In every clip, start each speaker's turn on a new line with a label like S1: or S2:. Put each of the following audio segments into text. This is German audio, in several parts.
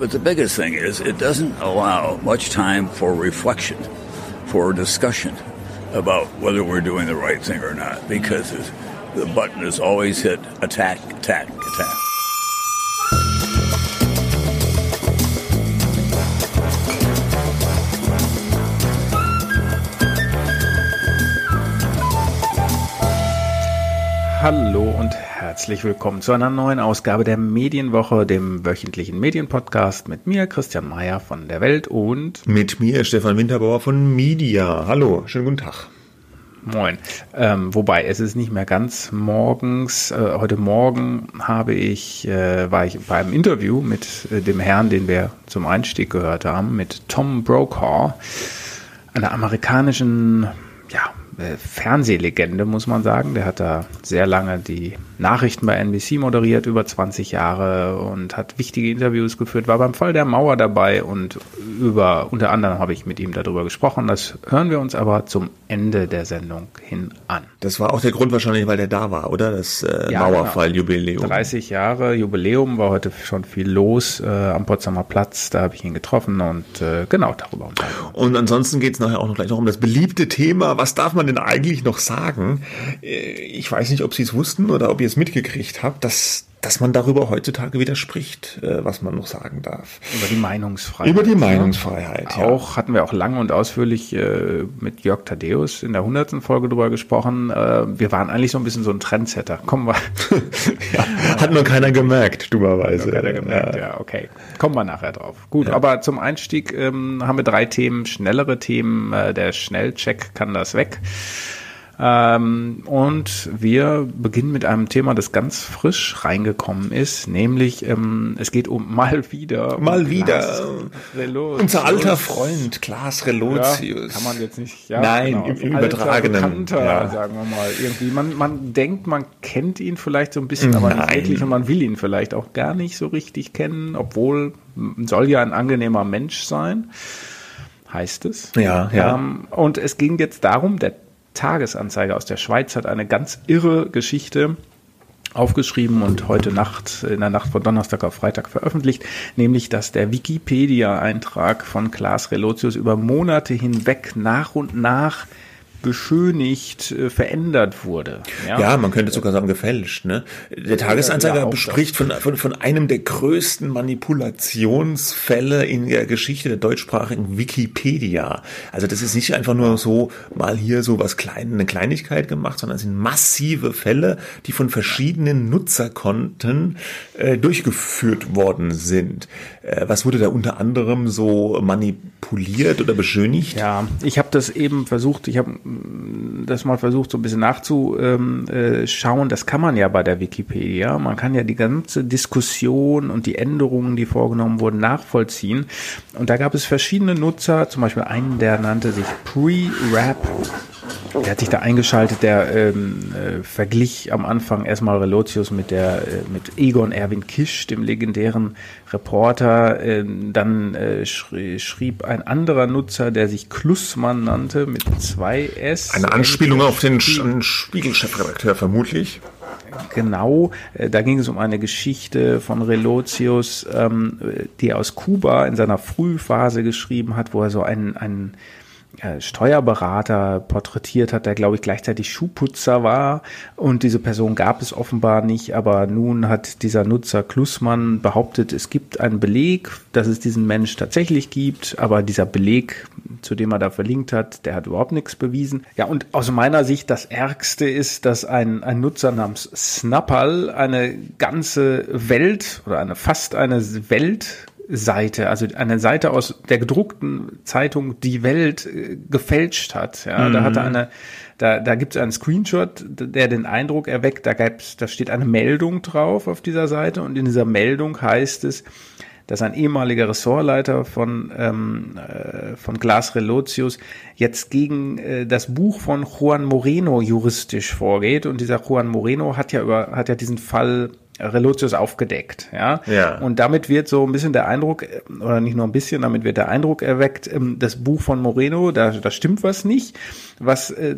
S1: But the biggest thing is it doesn't allow much time for reflection, for discussion about whether we're doing the right thing or not, because the button is always hit attack, attack, attack.
S2: Hallo und herzlich willkommen zu einer neuen Ausgabe der Medienwoche, dem wöchentlichen Medienpodcast mit mir, Christian Mayer von der Welt und
S3: mit mir, Stefan Winterbauer von Media. Hallo, schönen guten Tag.
S2: Moin. Ähm, wobei, es ist nicht mehr ganz morgens. Äh, heute Morgen habe ich, äh, war ich bei einem Interview mit äh, dem Herrn, den wir zum Einstieg gehört haben, mit Tom Brokaw, einer amerikanischen, ja, Fernsehlegende, muss man sagen. Der hat da sehr lange die Nachrichten bei NBC moderiert, über 20 Jahre und hat wichtige Interviews geführt, war beim Fall der Mauer dabei und über, unter anderem habe ich mit ihm darüber gesprochen. Das hören wir uns aber zum Ende der Sendung hin an.
S3: Das war auch der Grund wahrscheinlich, weil der da war, oder? Das äh, ja, Mauerfall-Jubiläum.
S2: Genau. 30 Jahre Jubiläum, war heute schon viel los äh, am Potsdamer Platz, da habe ich ihn getroffen und äh, genau darüber.
S3: Und ansonsten geht es nachher auch noch gleich noch um das beliebte Thema, was darf man denn eigentlich noch sagen? Äh, ich weiß nicht, ob Sie es wussten oder ob ihr es mitgekriegt habt, dass, dass man darüber heutzutage wieder spricht, äh, was man noch sagen darf.
S2: Über die Meinungsfreiheit.
S3: Über die Meinungsfreiheit.
S2: Ja. Auch hatten wir auch lange und ausführlich äh, mit Jörg Thaddeus in der hundertsten Folge drüber gesprochen. Äh, wir waren eigentlich so ein bisschen so ein Trendsetter. Kommen wir.
S3: ja, hat nur keiner gemerkt, dummerweise. Hat nur keiner
S2: gemerkt, ja. ja, okay. Kommen wir nachher drauf. Gut, ja. aber zum Einstieg ähm, haben wir drei Themen, schnellere Themen. Der Schnellcheck kann das weg. Ähm, und wir beginnen mit einem Thema, das ganz frisch reingekommen ist, nämlich ähm, es geht um mal wieder.
S3: Mal um wieder. Relotius. Unser alter Freund Klaas Relotius.
S2: Ja, kann man jetzt nicht. Ja,
S3: Nein, genau. im, im übertragenen.
S2: Bekannter, ja. sagen wir mal. Irgendwie. Man, man denkt, man kennt ihn vielleicht so ein bisschen, aber Nein. nicht wirklich und man will ihn vielleicht auch gar nicht so richtig kennen, obwohl soll ja ein angenehmer Mensch sein heißt es.
S3: Ja, ja.
S2: Ähm, und es ging jetzt darum, der Tagesanzeiger aus der Schweiz hat eine ganz irre Geschichte aufgeschrieben und heute Nacht, in der Nacht von Donnerstag auf Freitag veröffentlicht, nämlich, dass der Wikipedia-Eintrag von Klaas Relotius über Monate hinweg nach und nach beschönigt, äh, verändert wurde.
S3: Ja? ja, man könnte sogar sagen gefälscht. Ne? Der Tagesanzeiger ja, bespricht von, von, von einem der größten Manipulationsfälle in der Geschichte der deutschsprachigen Wikipedia. Also das ist nicht einfach nur so mal hier so was klein, eine Kleinigkeit gemacht, sondern es sind massive Fälle, die von verschiedenen Nutzerkonten äh, durchgeführt worden sind. Äh, was wurde da unter anderem so manipuliert oder beschönigt?
S2: Ja, ich habe das eben versucht, ich habe das mal versucht, so ein bisschen nachzuschauen. Das kann man ja bei der Wikipedia. Man kann ja die ganze Diskussion und die Änderungen, die vorgenommen wurden, nachvollziehen. Und da gab es verschiedene Nutzer, zum Beispiel einen, der nannte sich Pre-Rap der hat sich da eingeschaltet, der ähm, äh, verglich am Anfang erstmal Relotius mit der äh, mit Egon Erwin Kisch, dem legendären Reporter. Äh, dann äh, schrie, schrieb ein anderer Nutzer, der sich Klussmann nannte, mit zwei S.
S3: Eine Anspielung auf den Spiegel-Chefredakteur vermutlich.
S2: Genau, äh, da ging es um eine Geschichte von Relotius, ähm, die er aus Kuba in seiner Frühphase geschrieben hat, wo er so einen, einen Steuerberater porträtiert hat, der glaube ich gleichzeitig Schuhputzer war. Und diese Person gab es offenbar nicht, aber nun hat dieser Nutzer Klussmann behauptet, es gibt einen Beleg, dass es diesen Mensch tatsächlich gibt, aber dieser Beleg, zu dem er da verlinkt hat, der hat überhaupt nichts bewiesen. Ja, und aus meiner Sicht das Ärgste ist, dass ein, ein Nutzer namens Snapperl eine ganze Welt oder eine fast eine Welt Seite, also eine Seite aus der gedruckten Zeitung Die Welt äh, gefälscht hat. Ja, mhm. da hatte eine, da, da gibt es einen Screenshot, der den Eindruck erweckt, da gibt's, da steht eine Meldung drauf auf dieser Seite und in dieser Meldung heißt es, dass ein ehemaliger Ressortleiter von, ähm, äh, von Glas Relotius jetzt gegen äh, das Buch von Juan Moreno juristisch vorgeht. Und dieser Juan Moreno hat ja über, hat ja diesen Fall Relotius aufgedeckt. Ja?
S3: Ja.
S2: Und damit wird so ein bisschen der Eindruck, äh, oder nicht nur ein bisschen, damit wird der Eindruck erweckt, ähm, das Buch von Moreno, da, da stimmt was nicht, was äh,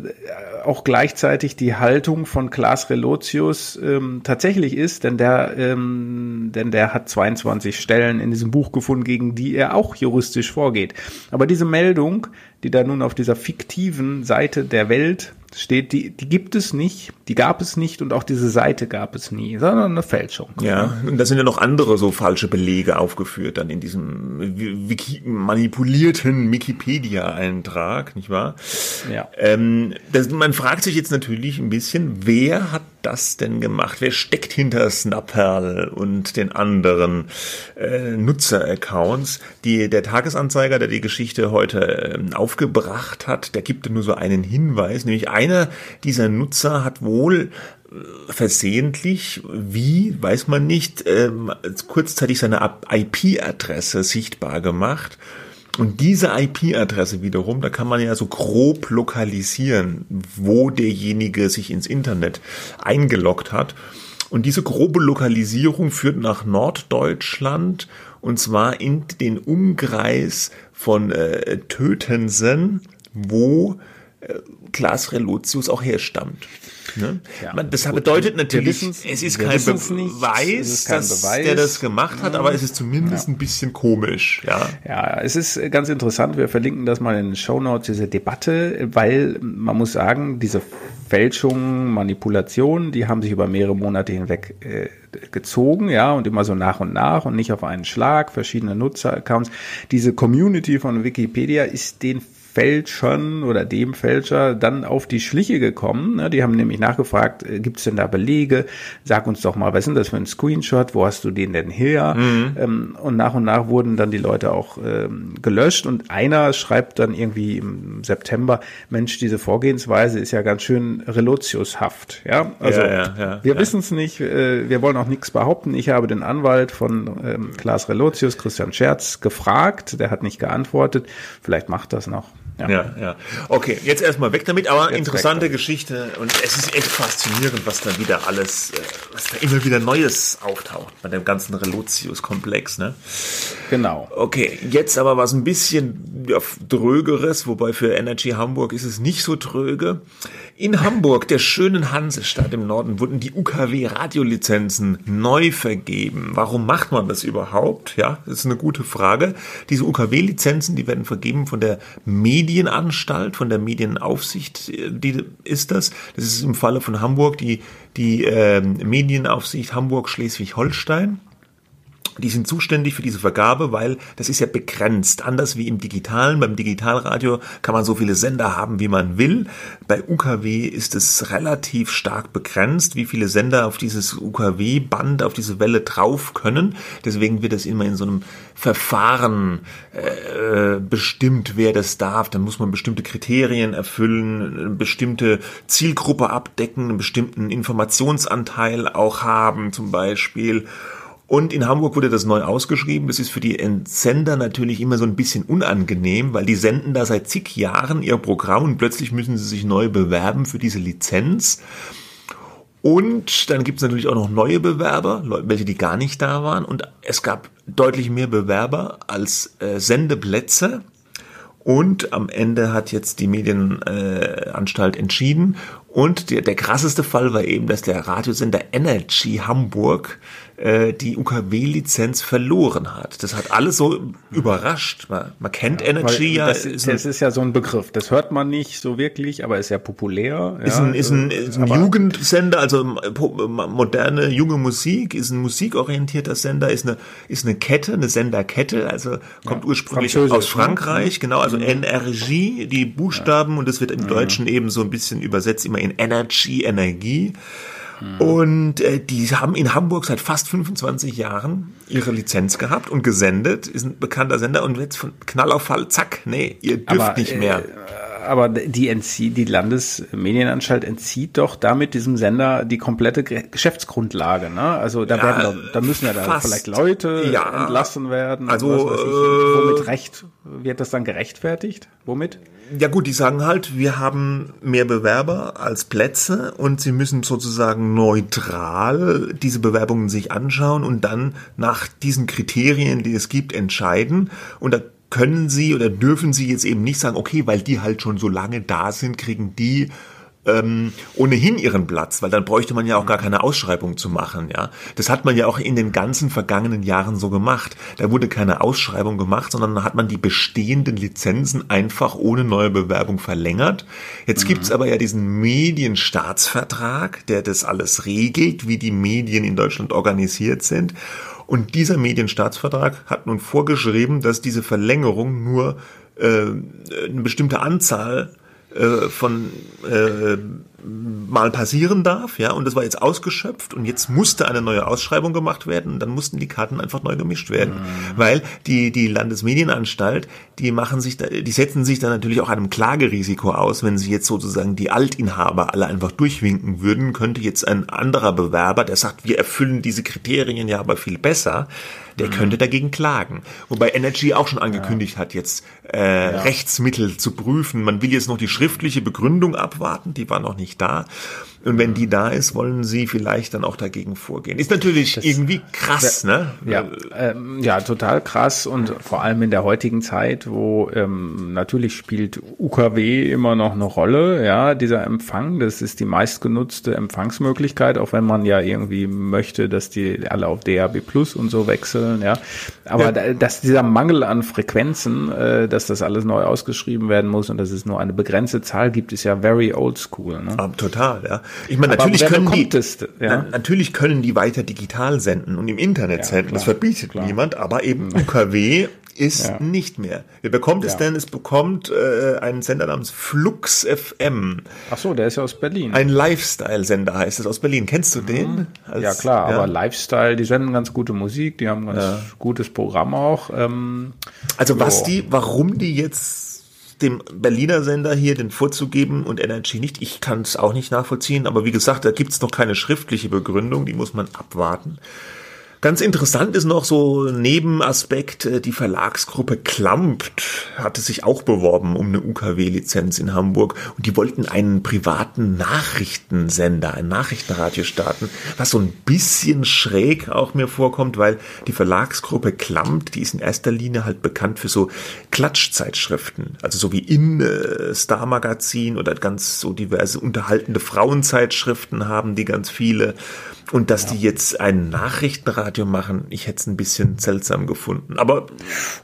S2: auch gleichzeitig die Haltung von Klaas Relotius ähm, tatsächlich ist, denn der, ähm, denn der hat 22 Stellen in diesem Buch gefunden, gegen die er auch juristisch vorgeht. Aber diese Meldung, die da nun auf dieser fiktiven Seite der Welt steht, die, die gibt es nicht, die gab es nicht und auch diese Seite gab es nie, sondern eine Fälschung.
S3: Ja, und da sind ja noch andere so falsche Belege aufgeführt dann in diesem Wiki manipulierten Wikipedia-Eintrag, nicht wahr?
S2: Ja.
S3: Ähm, das, man fragt sich jetzt natürlich ein bisschen, wer hat das denn gemacht? Wer steckt hinter Snapperl und den anderen äh, Nutzer-Accounts? Die, der Tagesanzeiger, der die Geschichte heute äh, aufgebracht hat, der gibt nur so einen Hinweis, nämlich einer dieser Nutzer hat wohl äh, versehentlich, wie, weiß man nicht, ähm, kurzzeitig seine IP-Adresse sichtbar gemacht. Und diese IP-Adresse wiederum, da kann man ja so grob lokalisieren, wo derjenige sich ins Internet eingeloggt hat. Und diese grobe Lokalisierung führt nach Norddeutschland und zwar in den Umkreis von äh, Tötensen, wo äh, Klaas Relotius auch herstammt. Ne?
S2: Ja.
S3: Man, das
S2: Gut,
S3: bedeutet natürlich, es ist kein
S2: nicht,
S3: Beweis,
S2: es ist kein
S3: dass
S2: Beweis.
S3: der das gemacht hat, aber es ist zumindest
S2: Ja.
S3: ein bisschen komisch. Ja,
S2: Ja, es ist ganz interessant. Wir verlinken das mal in den Show Notes, diese Debatte, weil man muss sagen, diese Fälschungen, Manipulationen, die haben sich über mehrere Monate hinweg äh, gezogen, ja, und immer so nach und nach und nicht auf einen Schlag, verschiedene Nutzeraccounts. Diese Community von Wikipedia ist den Fälschern oder dem Fälscher dann auf die Schliche gekommen. Ne? Die haben nämlich nachgefragt, äh, gibt es denn da Belege? Sag uns doch mal, was ist denn das für ein Screenshot? Wo hast du den denn her? Ähm, und nach und nach wurden dann die Leute auch ähm, gelöscht. Und einer schreibt dann irgendwie im September, Mensch, diese Vorgehensweise ist ja ganz schön relotiushaft. Ja, also
S3: Ja, ja, ja,
S2: wir wissen es nicht. Äh, wir wollen auch nichts behaupten. Ich habe den Anwalt von ähm, Klaas Relotius, Christian Scherz, gefragt. Der hat nicht geantwortet. Vielleicht macht das noch.
S3: Ja, ja. Okay, jetzt erstmal weg damit, aber
S2: Jetzt
S3: interessante
S2: weg
S3: Geschichte und es ist echt faszinierend, was da wieder alles, äh, was da immer wieder Neues auftaucht bei dem ganzen Relotius-Komplex, ne?
S2: Genau.
S3: Okay, jetzt aber was ein bisschen ja, drögeres, wobei für Energy Hamburg ist es nicht so dröge. In Hamburg, der schönen Hansestadt im Norden, wurden die UKW-Radiolizenzen neu vergeben. Warum macht man das überhaupt? Ja, das ist eine gute Frage. Diese UKW-Lizenzen, die werden vergeben von der Medienanstalt, von der Medienaufsicht, äh, die ist das. Das ist im Falle von Hamburg die, die ähm, Medienaufsicht Hamburg-Schleswig-Holstein. Die sind zuständig für diese Vergabe, weil das ist ja begrenzt. Anders wie im Digitalen. Beim Digitalradio kann man so viele Sender haben, wie man will. Bei UKW ist es relativ stark begrenzt, wie viele Sender auf dieses UKW-Band, auf diese Welle drauf können. Deswegen wird das immer in so einem Verfahren äh, bestimmt, wer das darf. Dann muss man bestimmte Kriterien erfüllen, eine bestimmte Zielgruppe abdecken, einen bestimmten Informationsanteil auch haben, zum Beispiel. Und in Hamburg wurde das neu ausgeschrieben. Das ist für die Entsender natürlich immer so ein bisschen unangenehm, weil die senden da seit zig Jahren ihr Programm und plötzlich müssen sie sich neu bewerben für diese Lizenz. Und dann gibt es natürlich auch noch neue Bewerber, welche die gar nicht da waren. Und es gab deutlich mehr Bewerber als äh, Sendeplätze. Und am Ende hat jetzt die Medienanstalt äh, entschieden. Und der, der krasseste Fall war eben, dass der Radiosender Energy Hamburg äh, die UKW-Lizenz verloren hat. Das hat alles so überrascht. Man, man kennt Energy
S2: Weil
S3: ja.
S2: das,
S3: ist
S2: das ist ja so ein Begriff. Das hört man nicht so wirklich, aber ist ja populär.
S3: Ist
S2: ja,
S3: ein, ist ein,
S2: äh,
S3: ist ein Jugendsender, also ähm, po- moderne junge Musik, ist ein musikorientierter Sender, ist eine, ist eine Kette, eine Senderkette, also kommt ursprünglich
S2: Französisch,
S3: aus
S2: ne?
S3: Frankreich, genau, also NRG, die Buchstaben, und das wird im Deutschen eben so ein bisschen übersetzt immer in Energy, Energie. Und äh, die haben in Hamburg seit fast 25 Jahren ihre Lizenz gehabt und gesendet, ist ein bekannter Sender und jetzt von Knall auf Fall, zack, nee, ihr dürft
S2: Aber,
S3: nicht mehr.
S2: Äh, aber die entzieht, die Landesmedienanstalt entzieht doch damit diesem Sender die komplette Geschäftsgrundlage. Ne? Also da, ja, werden, da müssen ja da vielleicht Leute ja, entlassen werden.
S3: Also
S2: ich, womit äh, recht wird das dann gerechtfertigt? Womit?
S3: Ja gut, die sagen halt, wir haben mehr Bewerber als Plätze und sie müssen sozusagen neutral diese Bewerbungen sich anschauen und dann nach diesen Kriterien, die es gibt, entscheiden. Und da können sie oder dürfen sie jetzt eben nicht sagen, okay, weil die halt schon so lange da sind, kriegen die ähm, ohnehin ihren Platz, weil dann bräuchte man ja auch gar keine Ausschreibung zu machen, ja. Das hat man ja auch in den ganzen vergangenen Jahren so gemacht. Da wurde keine Ausschreibung gemacht, sondern hat man die bestehenden Lizenzen einfach ohne neue Bewerbung verlängert. Jetzt mhm. gibt's aber ja diesen Medienstaatsvertrag, der das alles regelt, wie die Medien in Deutschland organisiert sind. Und dieser Medienstaatsvertrag hat nun vorgeschrieben, dass diese Verlängerung nur äh, eine bestimmte Anzahl äh, von äh, mal passieren darf, ja, und das war jetzt ausgeschöpft und jetzt musste eine neue Ausschreibung gemacht werden und dann mussten die Karten einfach neu gemischt werden, mhm. weil die die Landesmedienanstalt, die machen sich da, die setzen sich da natürlich auch einem Klagerisiko aus, wenn sie jetzt sozusagen die Altinhaber alle einfach durchwinken würden, könnte jetzt ein anderer Bewerber, der sagt, wir erfüllen diese Kriterien ja aber viel besser, der mhm. könnte dagegen klagen. Wobei Energy auch schon angekündigt ja. hat, jetzt äh, ja. Rechtsmittel zu prüfen. Man will jetzt noch die schriftliche Begründung abwarten, die war noch nicht da. Und wenn die da ist, wollen sie vielleicht dann auch dagegen vorgehen. Ist natürlich das, irgendwie krass, ne?
S2: Ja, ähm, ja, total krass und vor allem in der heutigen Zeit, wo ähm, natürlich spielt UKW immer noch eine Rolle, ja, dieser Empfang, das ist die meistgenutzte Empfangsmöglichkeit, auch wenn man ja irgendwie möchte, dass die alle auf DAB Plus und so wechseln, ja. Aber ja. dass dieser Mangel an Frequenzen, äh, dass das alles neu ausgeschrieben werden muss und dass es nur eine begrenzte Zahl gibt, ist ja very old school. Ne?
S3: Ah, total, ja. Ich meine, natürlich können die, es, ja? natürlich können die weiter digital senden und im Internet ja, senden. Klar, das verbietet klar. niemand, aber eben UKW ist ja. nicht mehr. Wer bekommt es denn? Es bekommt äh, einen Sender namens Flux FM.
S2: Ach so, der ist ja aus Berlin.
S3: Ein Lifestyle-Sender heißt es aus Berlin. Kennst du mhm. den?
S2: Als, ja klar, aber Lifestyle, die senden ganz gute Musik, die haben ein ganz gutes Programm auch. Ähm,
S3: also was die, warum die jetzt dem Berliner Sender hier den vorzugeben und Energy nicht. Ich kann es auch nicht nachvollziehen, aber wie gesagt, da gibt es noch keine schriftliche Begründung, die muss man abwarten. Ganz interessant ist noch so Nebenaspekt, äh, die Verlagsgruppe Klampt hatte sich auch beworben um eine UKW-Lizenz in Hamburg und die wollten einen privaten Nachrichtensender, ein Nachrichtenradio starten, was so ein bisschen schräg auch mir vorkommt, weil die Verlagsgruppe Klampt, die ist in erster Linie halt bekannt für so Klatschzeitschriften, also so wie in äh, Star Magazin oder ganz so diverse unterhaltende Frauenzeitschriften haben die ganz viele und dass ja. die jetzt ein Nachrichtenradio machen, ich hätte es ein bisschen seltsam gefunden. Aber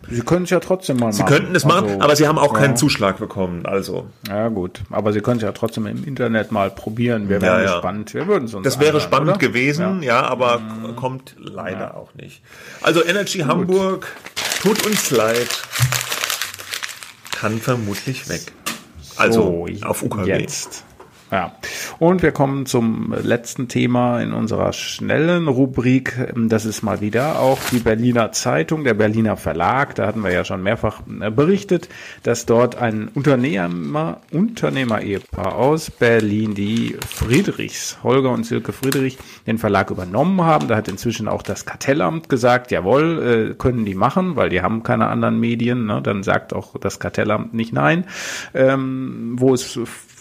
S2: sie können es ja trotzdem mal
S3: sie machen. Sie könnten es machen, also, aber sie haben auch ja. keinen Zuschlag bekommen. Also
S2: ja gut, aber sie können es ja trotzdem im Internet mal probieren. Wir wären ja, gespannt. Wir würden es uns.
S3: Das wäre anschauen, spannend oder? gewesen, ja, aber mhm. kommt leider auch nicht. Also Energy gut. Hamburg tut uns leid, kann vermutlich weg. Also so, auf UKW.
S2: Jetzt. Ja, und wir kommen zum letzten Thema in unserer schnellen Rubrik. Das ist mal wieder auch die Berliner Zeitung, der Berliner Verlag. Da hatten wir ja schon mehrfach äh, berichtet, dass dort ein Unternehmer, Unternehmer-Ehepaar aus Berlin, die Friedrichs, Holger und Silke Friedrich, den Verlag übernommen haben. Da hat inzwischen auch das Kartellamt gesagt, jawohl, äh, können die machen, weil die haben keine anderen Medien. Ne? Dann sagt auch das Kartellamt nicht nein. Ähm, wo es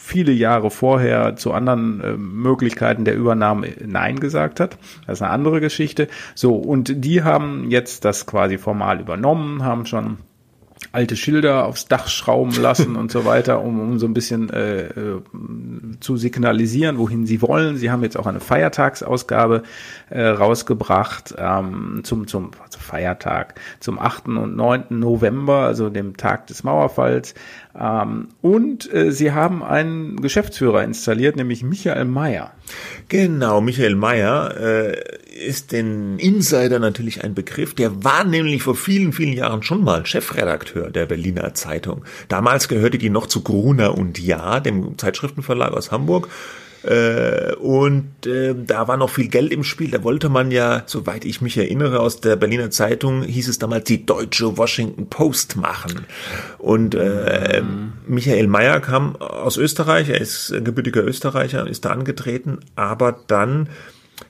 S2: viele Jahre vorher zu anderen äh, Möglichkeiten der Übernahme Nein gesagt hat. Das ist eine andere Geschichte. So, und die haben jetzt das quasi formal übernommen, haben schon alte Schilder aufs Dach schrauben lassen und so weiter, um, um so ein bisschen äh, äh, zu signalisieren, wohin sie wollen. Sie haben jetzt auch eine Feiertagsausgabe äh, rausgebracht ähm, zum, zum also Feiertag, zum 8. und 9. November, also dem Tag des Mauerfalls. Ähm, und äh, sie haben einen Geschäftsführer installiert, nämlich Michael Mayer.
S3: Genau, Michael Mayer äh, ist den Insider natürlich ein Begriff. Der war nämlich vor vielen, vielen Jahren schon mal Chefredakteur der Berliner Zeitung. Damals gehörte die noch zu Gruner und Ja, dem Zeitschriftenverlag aus Hamburg. Äh, und äh, da war noch viel Geld im Spiel. Da wollte man ja, soweit ich mich erinnere, aus der Berliner Zeitung hieß es damals die deutsche Washington Post machen. Und äh, mhm. Michael Mayer kam aus Österreich, er ist gebürtiger Österreicher und ist da angetreten, aber dann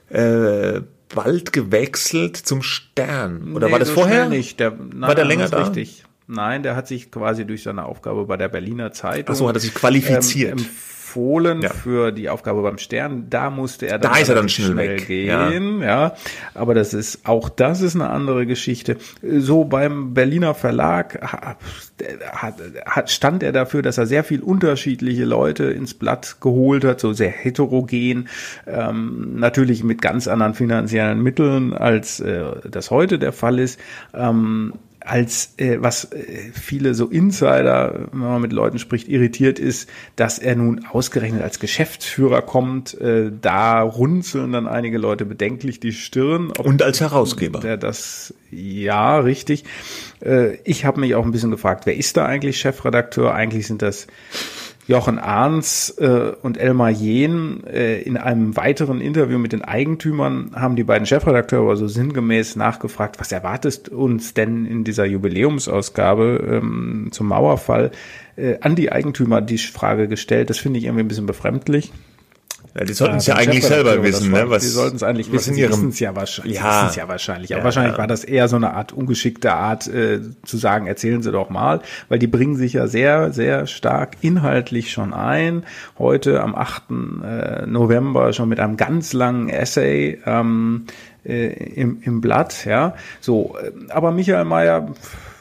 S3: äh, bald gewechselt zum Stern. Oder nee, war das so vorher?
S2: nicht. Der, nein, war der länger da? Richtig. Nein, der hat sich quasi durch seine Aufgabe bei der Berliner Zeitung.
S3: Ach so, hat er sich qualifiziert. Ähm,
S2: empfohlen ja. für die Aufgabe beim Stern. Da musste er
S3: dann, da ist er dann schnell, schnell
S2: gehen. Ja. ja. aber das ist auch das ist eine andere Geschichte. So beim Berliner Verlag hat, hat, stand er dafür, dass er sehr viel unterschiedliche Leute ins Blatt geholt hat, so sehr heterogen, ähm, natürlich mit ganz anderen finanziellen Mitteln, als äh, das heute der Fall ist. Ähm, als äh, was äh, viele so Insider, wenn man mit Leuten spricht, irritiert ist, dass er nun ausgerechnet als Geschäftsführer kommt. Äh, da runzeln dann einige Leute bedenklich die Stirn.
S3: Und als Herausgeber.
S2: Der das ja richtig. Äh, ich habe mich auch ein bisschen gefragt, wer ist da eigentlich Chefredakteur? Eigentlich sind das Jochen Arns äh, und Elmar Jehn äh, in einem weiteren Interview mit den Eigentümern haben die beiden Chefredakteure also sinngemäß nachgefragt, was erwartest uns denn in dieser Jubiläumsausgabe ähm, zum Mauerfall? Äh, an die Eigentümer die Frage gestellt. Das finde ich irgendwie ein bisschen befremdlich.
S3: Ja, die sollten es ja, eigentlich selber wissen, ne?
S2: Was, die sollten es eigentlich wissen. Sie wissen es ja wahrscheinlich. Ja, ja wahrscheinlich. Aber ja, wahrscheinlich ja. war das eher so eine Art ungeschickte Art äh, zu sagen, erzählen Sie doch mal, weil die bringen sich ja sehr, sehr stark inhaltlich schon ein. Heute am 8. Äh, November schon mit einem ganz langen Essay ähm, äh, im, im Blatt. Ja, so. Äh, aber Michael Mayer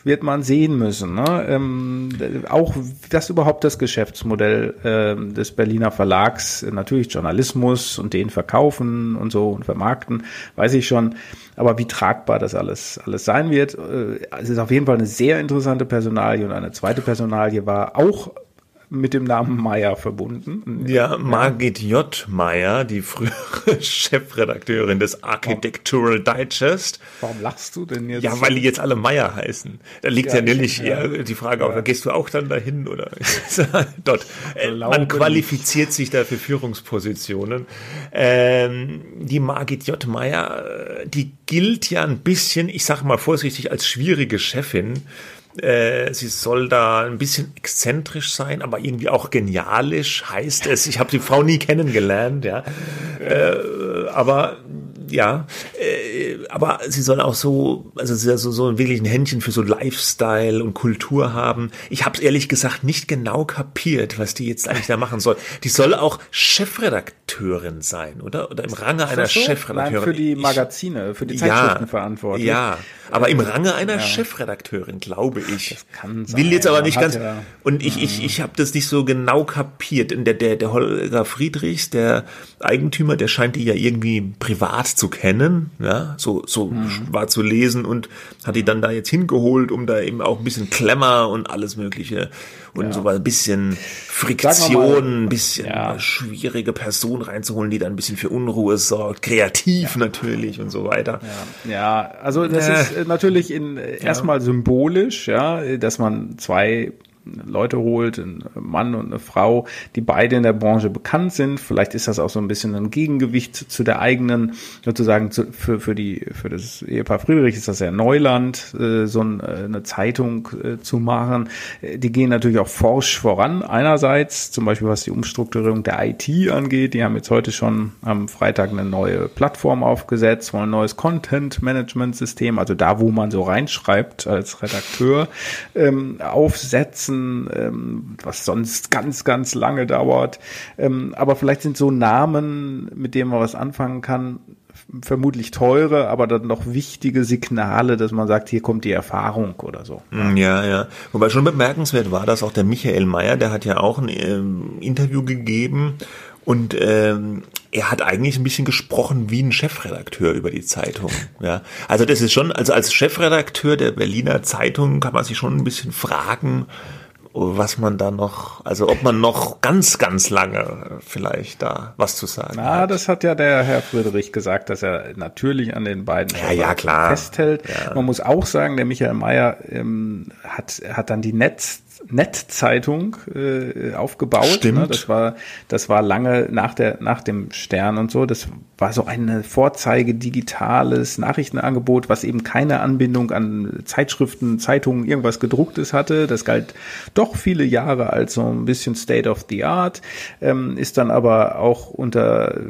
S2: wird man sehen müssen. Ne? Ähm, auch das überhaupt das Geschäftsmodell äh, des Berliner Verlags, natürlich Journalismus und den verkaufen und so und vermarkten, weiß ich schon. Aber wie tragbar das alles, alles sein wird, äh, es ist auf jeden Fall eine sehr interessante Personalie und eine zweite Personalie war auch mit dem Namen Meyer verbunden.
S3: Ja, Margit J. Meyer, die frühere Chefredakteurin des Architectural Digest.
S2: Warum lachst du denn jetzt?
S3: Ja, weil die jetzt alle Meyer heißen. Da liegt ja, ja nämlich ja. die Frage auf, ja. gehst du auch dann dahin oder? Dort. Äh, man qualifiziert sich da für Führungspositionen. Ähm, die Margit J. Meyer, äh, die gilt ja ein bisschen, ich sag mal vorsichtig, als schwierige Chefin äh, sie soll da ein bisschen exzentrisch sein, aber irgendwie auch genialisch, heißt es. Ich habe die Frau nie kennengelernt, ja. Äh, aber ja, äh, aber sie soll auch so, also sie so, so wirklich ein Händchen für so Lifestyle und Kultur haben. Ich habe ehrlich gesagt nicht genau kapiert, was die jetzt eigentlich da machen soll. Die soll auch Chefredakteurin sein, oder? Oder im Range einer so? Chefredakteurin. Nein,
S2: für die Magazine, für die Zeitschriften ja, verantwortlich.
S3: Ja, aber im Range einer ja. Chefredakteurin, glaube ich. Das kann sein. Will jetzt aber nicht ganz. Ja. Und ich, ich, ich habe das nicht so genau kapiert. Und der, der, der Holger Friedrichs, der Eigentümer, der scheint die ja irgendwie privat zu kennen, ja, so, so mhm. war zu lesen und hat die dann da jetzt hingeholt, um da eben auch ein bisschen Klemmer und alles Mögliche und ja. so ein bisschen Friktion, ein bisschen ja. schwierige Person reinzuholen, die dann ein bisschen für Unruhe sorgt, kreativ ja. natürlich und so weiter.
S2: Ja, ja also das äh, ist natürlich in, erstmal symbolisch, ja, dass man zwei Leute holt, ein Mann und eine Frau, die beide in der Branche bekannt sind. Vielleicht ist das auch so ein bisschen ein Gegengewicht zu der eigenen, sozusagen zu, für, für, die, für das Ehepaar Friedrich ist das ja Neuland, äh, so äh, eine Zeitung äh, zu machen. Die gehen natürlich auch forsch voran. Einerseits, zum Beispiel was die Umstrukturierung der IT angeht, die haben jetzt heute schon am Freitag eine neue Plattform aufgesetzt, wollen ein neues Content-Management-System, also da, wo man so reinschreibt als Redakteur, ähm, aufsetzen lassen, ähm, was sonst ganz, ganz lange dauert. Ähm, aber vielleicht sind so Namen, mit denen man was anfangen kann, vermutlich teure, aber dann noch wichtige Signale, dass man sagt, hier kommt die Erfahrung oder so.
S3: Mm, ja, ja. Wobei schon bemerkenswert war, dass auch der Michael Mayer, der hat ja auch ein ähm, Interview gegeben und ähm, er hat eigentlich ein bisschen gesprochen wie ein Chefredakteur über die Zeitung. Ja, also das ist schon, also als Chefredakteur der Berliner Zeitung kann man sich schon ein bisschen fragen, was man da noch, also ob man noch ganz, ganz lange vielleicht da was zu sagen
S2: Na, hat. das hat ja der Herr Friedrich gesagt, dass er natürlich an den beiden
S3: ja, ja, klar.
S2: festhält. Ja. Man muss auch sagen, der Michael Mayer ähm, hat, hat dann die Netz Netzzeitung äh, aufgebaut. Ne?
S3: Stimmt. Ne?
S2: Das war das war lange nach der nach dem Stern und so. Das war so ein Vorzeige digitales Nachrichtenangebot, was eben keine Anbindung an Zeitschriften, Zeitungen, irgendwas gedrucktes hatte. Das galt doch viele Jahre als so ein bisschen State of the Art, ähm, ist dann aber auch unter äh,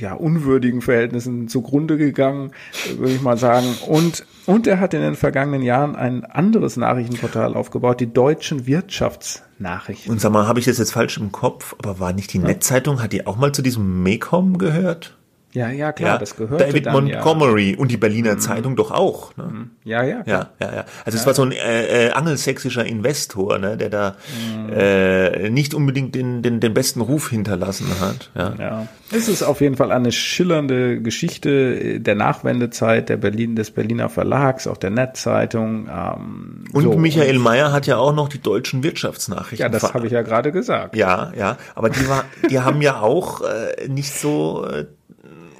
S2: ja unwürdigen Verhältnissen zugrunde gegangen, würde ich mal sagen. Und und er hat in den vergangenen Jahren ein anderes Nachrichtenportal aufgebaut, die deutschen Wirtschaftsnachrichten.
S3: Und sag mal, habe ich das jetzt falsch im Kopf, aber war nicht die ja. Netzzeitung, hat die auch mal zu diesem Mecom gehört?
S2: Ja, ja, klar, ja, das gehört.
S3: David dann, Montgomery ja. und die Berliner mhm. Zeitung doch auch. Ne?
S2: Mhm. Ja, ja,
S3: klar. Ja, ja, ja. Also es war so ein äh, äh, angelsächsischer Investor, ne, der da mhm. äh, nicht unbedingt den, den, den besten Ruf hinterlassen hat. Ja.
S2: ja. Es ist auf jeden Fall eine schillernde Geschichte der Nachwendezeit der Berlin, des Berliner Verlags, auch der Netzzeitung. Ähm,
S3: und so. Michael Mayer hat ja auch noch die deutschen Wirtschaftsnachrichten.
S2: Ja, das habe ich ja gerade gesagt.
S3: Ja, ja. Aber die, war, die haben ja auch äh, nicht so äh,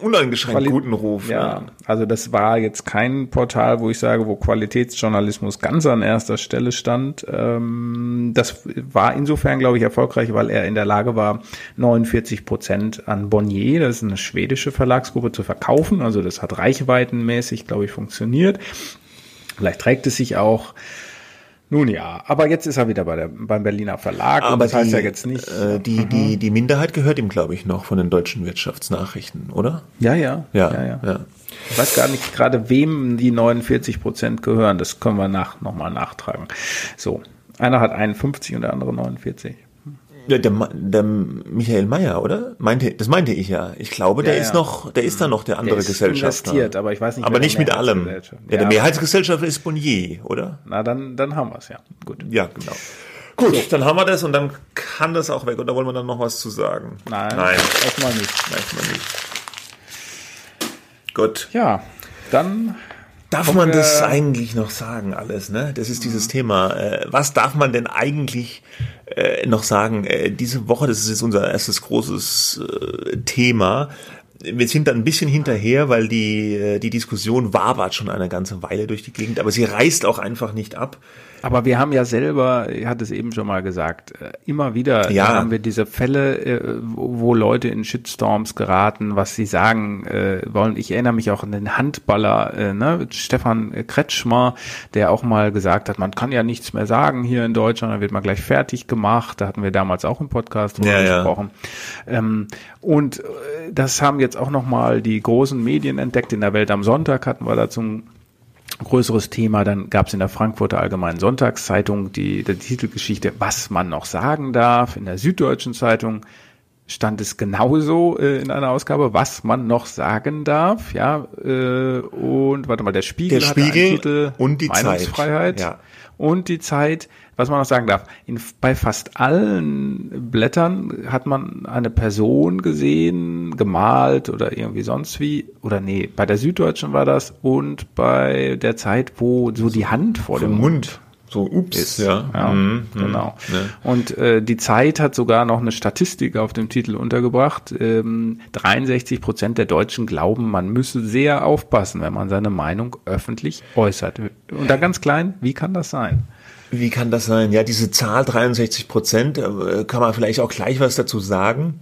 S3: uneingeschränkt Quali guten Ruf.
S2: Ja, ja, also das war jetzt kein Portal, wo ich sage, wo Qualitätsjournalismus ganz an erster Stelle stand. Ähm, das war insofern, glaube ich, erfolgreich, weil er in der Lage war, 49 Prozent an Bonnier, das ist eine schwedische Verlagsgruppe, zu verkaufen. Also das hat reichweitenmäßig, glaube ich, funktioniert. Vielleicht trägt es sich auch nun ja, aber jetzt ist er wieder bei der, beim Berliner Verlag.
S3: Aber das die, heißt ja jetzt nicht. Äh, die, mhm. die, die Minderheit gehört ihm, glaube ich, noch von den deutschen Wirtschaftsnachrichten, oder?
S2: Ja, ja. Ja, ja. ja. ja. Ich weiß gar nicht gerade, wem die 49 Prozent gehören. Das können wir nach, nochmal nachtragen. So. Einer hat 51 und der andere 49.
S3: Ja, der, der Michael Mayer, oder? Meinte, das meinte ich ja. Ich glaube, der ja, ist noch, der ist da noch der andere der ist Gesellschafter.
S2: Investiert, aber ich weiß nicht.
S3: Aber nicht mit allem. Ja, ja, der Mehrheitsgesellschafter ist Bonnier, oder?
S2: Na, dann, dann haben wir es ja.
S3: Gut. Ja, genau. Gut, so. dann haben wir das und dann kann das auch weg. Oder wollen wir dann noch was zu sagen?
S2: Nein. Nein. Erstmal nicht.
S3: Erstmal nicht. Gut.
S2: Ja, dann
S3: Darf man das eigentlich noch sagen, alles, ne? Das ist dieses mhm. Thema. Äh, was darf man denn eigentlich äh, noch sagen? Äh, diese Woche, das ist jetzt unser erstes großes Thema. Wir sind da ein bisschen hinterher, weil die, die Diskussion wabert schon eine ganze Weile durch die Gegend, aber sie reißt auch einfach nicht ab.
S2: Aber wir haben ja selber, ich hatte es eben schon mal gesagt, äh, immer wieder
S3: ja.
S2: haben wir diese Fälle, äh, wo Leute in Shitstorms geraten, was sie sagen äh, wollen. Ich erinnere mich auch an den Handballer, ne, Stefan Kretschmer, der auch mal gesagt hat, man kann ja nichts mehr sagen hier in Deutschland, dann wird man gleich fertig gemacht. Da hatten wir damals auch im Podcast drüber ja, gesprochen. Ja. Ähm, und das haben jetzt auch nochmal die großen Medien entdeckt. In der Welt am Sonntag hatten wir dazu größeres Thema. Dann gab es in der Frankfurter Allgemeinen Sonntagszeitung die, die Titelgeschichte, was man noch sagen darf. In der Süddeutschen Zeitung stand es genauso äh, in einer Ausgabe, was man noch sagen darf. Ja, äh, und warte mal, der Spiegel,
S3: der Spiegel
S2: Titel
S3: und die
S2: Meinungsfreiheit.
S3: Zeit. Ja.
S2: Und die Zeit was man noch sagen darf, in, bei fast allen Blättern hat man eine Person gesehen, gemalt oder irgendwie sonst wie, oder nee, bei der Süddeutschen war das und bei der Zeit, wo so die Hand vor dem Mund,
S3: so, ups, ist.
S2: ja. ja mhm, genau. Ja. Und äh, die Zeit hat sogar noch eine Statistik auf dem Titel untergebracht. Ähm, 63 Prozent der Deutschen glauben, man müsse sehr aufpassen, wenn man seine Meinung öffentlich äußert. Und da ganz klein, wie kann das sein?
S3: Wie kann das sein? Ja, diese Zahl 63 Prozent, äh, kann man vielleicht auch gleich was dazu sagen.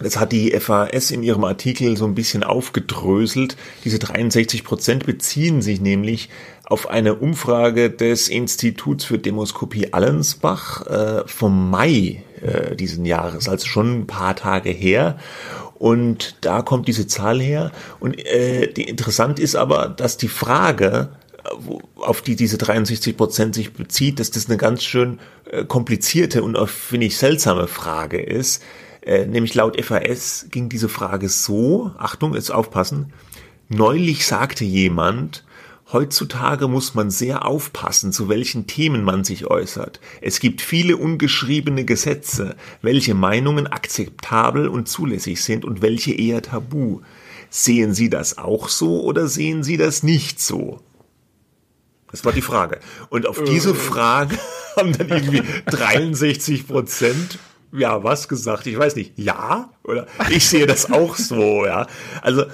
S3: Das hat die FAS in ihrem Artikel so ein bisschen aufgedröselt. Diese 63 Prozent beziehen sich nämlich auf eine Umfrage des Instituts für Demoskopie Allensbach äh, vom Mai äh, diesen Jahres, also schon ein paar Tage her. Und da kommt diese Zahl her. Und äh, die, interessant ist aber, dass die Frage auf die diese 63 Prozent sich bezieht, dass das eine ganz schön äh, komplizierte und auch, finde ich, seltsame Frage ist. Äh, nämlich laut FAS ging diese Frage so, Achtung, jetzt aufpassen, neulich sagte jemand, Heutzutage muss man sehr aufpassen, zu welchen Themen man sich äußert. Es gibt viele ungeschriebene Gesetze, welche Meinungen akzeptabel und zulässig sind und welche eher tabu. Sehen Sie das auch so oder sehen Sie das nicht so? Das war die Frage. Und auf diese äh. Frage, haben dann irgendwie 63 Prozent ja, was gesagt? Ich weiß nicht. Ja? Oder ich sehe das auch so, ja. Also,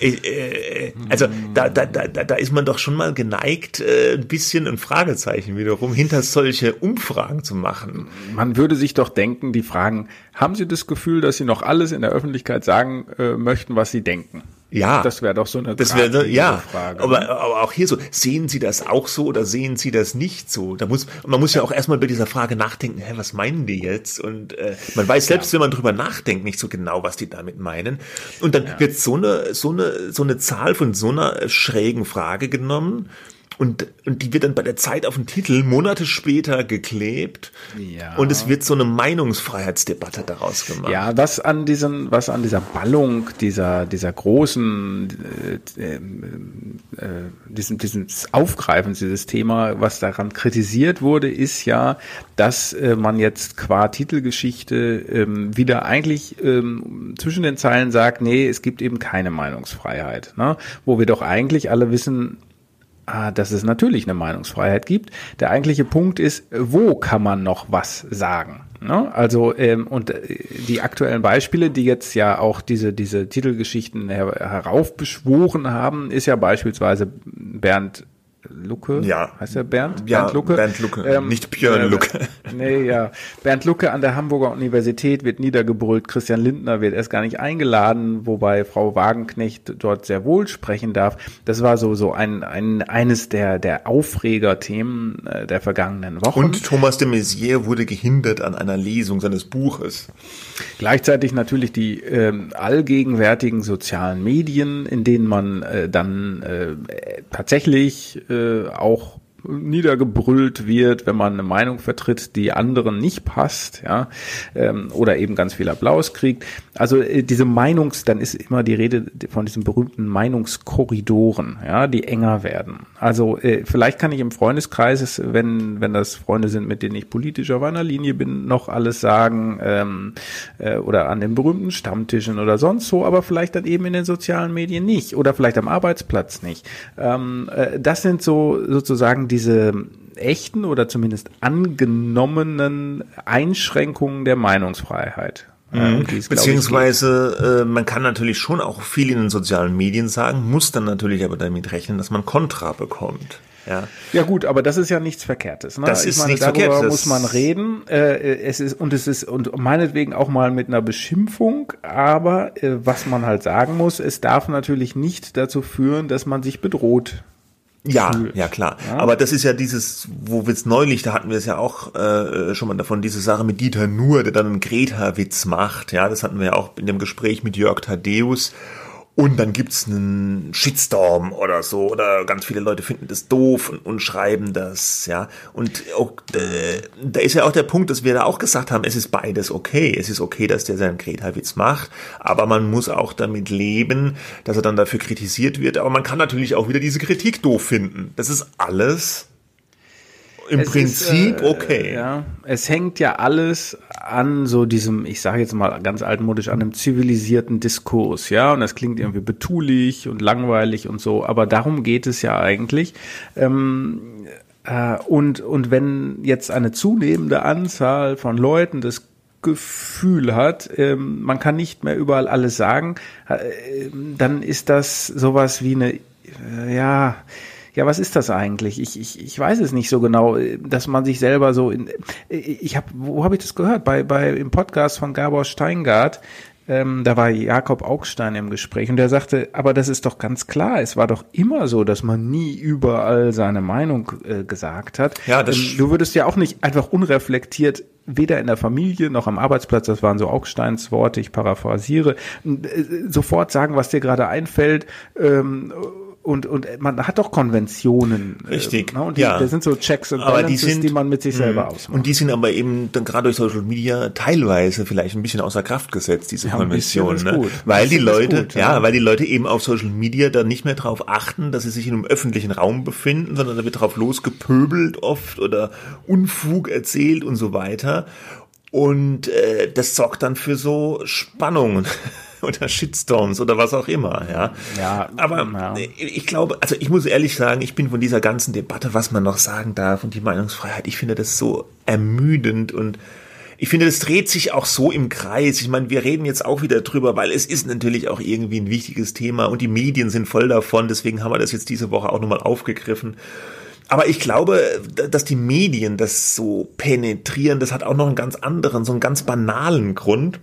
S3: äh, äh, also da, da, da, da ist man doch schon mal geneigt, äh, ein bisschen ein Fragezeichen wiederum hinter solche Umfragen zu machen.
S2: Man würde sich doch denken, die fragen, haben Sie das Gefühl, dass Sie noch alles in der Öffentlichkeit sagen äh, möchten, was Sie denken?
S3: Ja.
S2: Das wäre doch so eine
S3: das wäre ja. Frage. Aber, aber auch hier so, sehen Sie das auch so oder sehen Sie das nicht so? Da muss, man muss ja auch erstmal bei dieser Frage nachdenken, hä, was meinen die jetzt? Und äh, man weiß selbst, ja. wenn man drüber nachdenkt, nicht so genau, was die damit meinen. Und dann ja. wird so eine, so eine, so eine Zahl von so einer schrägen Frage genommen und, und die wird dann bei der Zeit auf den Titel Monate später geklebt. Ja. Und es wird so eine Meinungsfreiheitsdebatte daraus gemacht.
S2: Ja, was an diesen, was an dieser Ballung, dieser, dieser großen, äh, äh, äh, diesem, diesem Aufgreifen dieses Thema, was daran kritisiert wurde, ist ja, dass äh, man jetzt qua Titelgeschichte ähm, wieder eigentlich ähm, zwischen den Zeilen sagt, nee, es gibt eben keine Meinungsfreiheit. Ne? Wo wir doch eigentlich alle wissen, dass es natürlich eine Meinungsfreiheit gibt. Der eigentliche Punkt ist, wo kann man noch was sagen? Ne? Also ähm, und äh, die aktuellen Beispiele, die jetzt ja auch diese diese Titelgeschichten her heraufbeschworen haben, ist ja beispielsweise Bernd Lucke,
S3: ja.
S2: heißt er Bernd?
S3: Ja,
S2: Bernd Lucke.
S3: Bernd Lucke, ähm, nicht Björn äh, Lucke.
S2: Nee, ja. Bernd Lucke an der Hamburger Universität wird niedergebrüllt, Christian Lindner wird erst gar nicht eingeladen, wobei Frau Wagenknecht dort sehr wohl sprechen darf. Das war so, so ein, ein eines der, der Aufregerthemen äh, der vergangenen Wochen.
S3: Und Thomas de Maizière wurde gehindert an einer Lesung seines Buches.
S2: Gleichzeitig natürlich die äh, allgegenwärtigen sozialen Medien, in denen man äh, dann äh, tatsächlich äh, auch niedergebrüllt wird, wenn man eine Meinung vertritt, die anderen nicht passt, ja, ähm, oder eben ganz viel Applaus kriegt. Also äh, diese Meinungs, dann ist immer die Rede von diesen berühmten Meinungskorridoren, ja, die enger werden. Also äh, vielleicht kann ich im Freundeskreis, wenn wenn das Freunde sind, mit denen ich politisch auf einer Linie bin, noch alles sagen ähm, äh, oder an den berühmten Stammtischen oder sonst so, aber vielleicht dann eben in den sozialen Medien nicht oder vielleicht am Arbeitsplatz nicht. Ähm, äh, das sind so sozusagen diese echten oder zumindest angenommenen Einschränkungen der Meinungsfreiheit.
S3: Mhm. Ist, Beziehungsweise äh, man kann natürlich schon auch viel in den sozialen Medien sagen, muss dann natürlich aber damit rechnen, dass man Kontra bekommt. Ja.
S2: ja gut, aber das ist ja nichts Verkehrtes. Ne?
S3: Das ist meine, nichts
S2: darüber
S3: Verkehrtes.
S2: muss man reden. Äh, es ist und es ist und meinetwegen auch mal mit einer Beschimpfung. Aber äh, was man halt sagen muss, es darf natürlich nicht dazu führen, dass man sich bedroht
S3: ja, ja klar. Ja. Aber das ist ja dieses, wo wir es neulich, da hatten wir es ja auch äh, schon mal davon, diese Sache mit Dieter Nuhr, der dann einen Greta-Witz macht. Ja, das hatten wir ja auch in dem Gespräch mit Jörg Thaddeus. Und dann gibt's einen Shitstorm oder so, oder ganz viele Leute finden das doof und, und schreiben das, ja. Und äh, da ist ja auch der Punkt, dass wir da auch gesagt haben, es ist beides okay. Es ist okay, dass der seinen Greta-Witz macht, aber man muss auch damit leben, dass er dann dafür kritisiert wird. Aber man kann natürlich auch wieder diese Kritik doof finden. Das ist alles im es Prinzip ist, äh, okay.
S2: Ja, es hängt ja alles an so diesem, ich sage jetzt mal ganz altmodisch, an einem zivilisierten Diskurs, ja. Und das klingt irgendwie betulich und langweilig und so, aber darum geht es ja eigentlich. Ähm, äh, und, und wenn jetzt eine zunehmende Anzahl von Leuten das Gefühl hat, ähm, man kann nicht mehr überall alles sagen, äh, dann ist das sowas wie eine, äh, ja, ja, was ist das eigentlich? Ich, ich, ich weiß es nicht so genau, dass man sich selber so in, ich habe, wo habe ich das gehört? Bei, bei, im Podcast von Gabor Steingart, ähm, da war Jakob Augstein im Gespräch und der sagte, aber das ist doch ganz klar, es war doch immer so, dass man nie überall seine Meinung äh, gesagt hat.
S3: Ja, das
S2: ähm, du würdest ja auch nicht einfach unreflektiert weder in der Familie noch am Arbeitsplatz, das waren so Augsteins Worte, ich paraphrasiere, äh, sofort sagen, was dir gerade einfällt. Ähm, und, und man hat doch Konventionen.
S3: Äh, Richtig.
S2: Äh, ne? Und die,
S3: ja.
S2: das sind so Checks
S3: und Balances, die, sind,
S2: die man mit sich selber mhm. ausmacht.
S3: Und die sind aber eben dann gerade durch Social Media teilweise vielleicht ein bisschen außer Kraft gesetzt, diese ja, Konventionen. Ne? Weil die Leute, gut, ja, ja, weil die Leute eben auf Social Media dann nicht mehr darauf achten, dass sie sich in einem öffentlichen Raum befinden, sondern da wird drauf losgepöbelt oft oder Unfug erzählt und so weiter. Und äh, das sorgt dann für so Spannungen. oder Shitstorms oder was auch immer, ja. Ja. Aber ja. ich glaube, also ich muss ehrlich sagen, ich bin von dieser ganzen Debatte, was man noch sagen darf und die Meinungsfreiheit, ich finde das so ermüdend und ich finde, das dreht sich auch so im Kreis. Ich meine, wir reden jetzt auch wieder drüber, weil es ist natürlich auch irgendwie ein wichtiges Thema und die Medien sind voll davon. Deswegen haben wir das jetzt diese Woche auch nochmal aufgegriffen. Aber ich glaube, dass die Medien das so penetrieren, das hat auch noch einen ganz anderen, so einen ganz banalen Grund.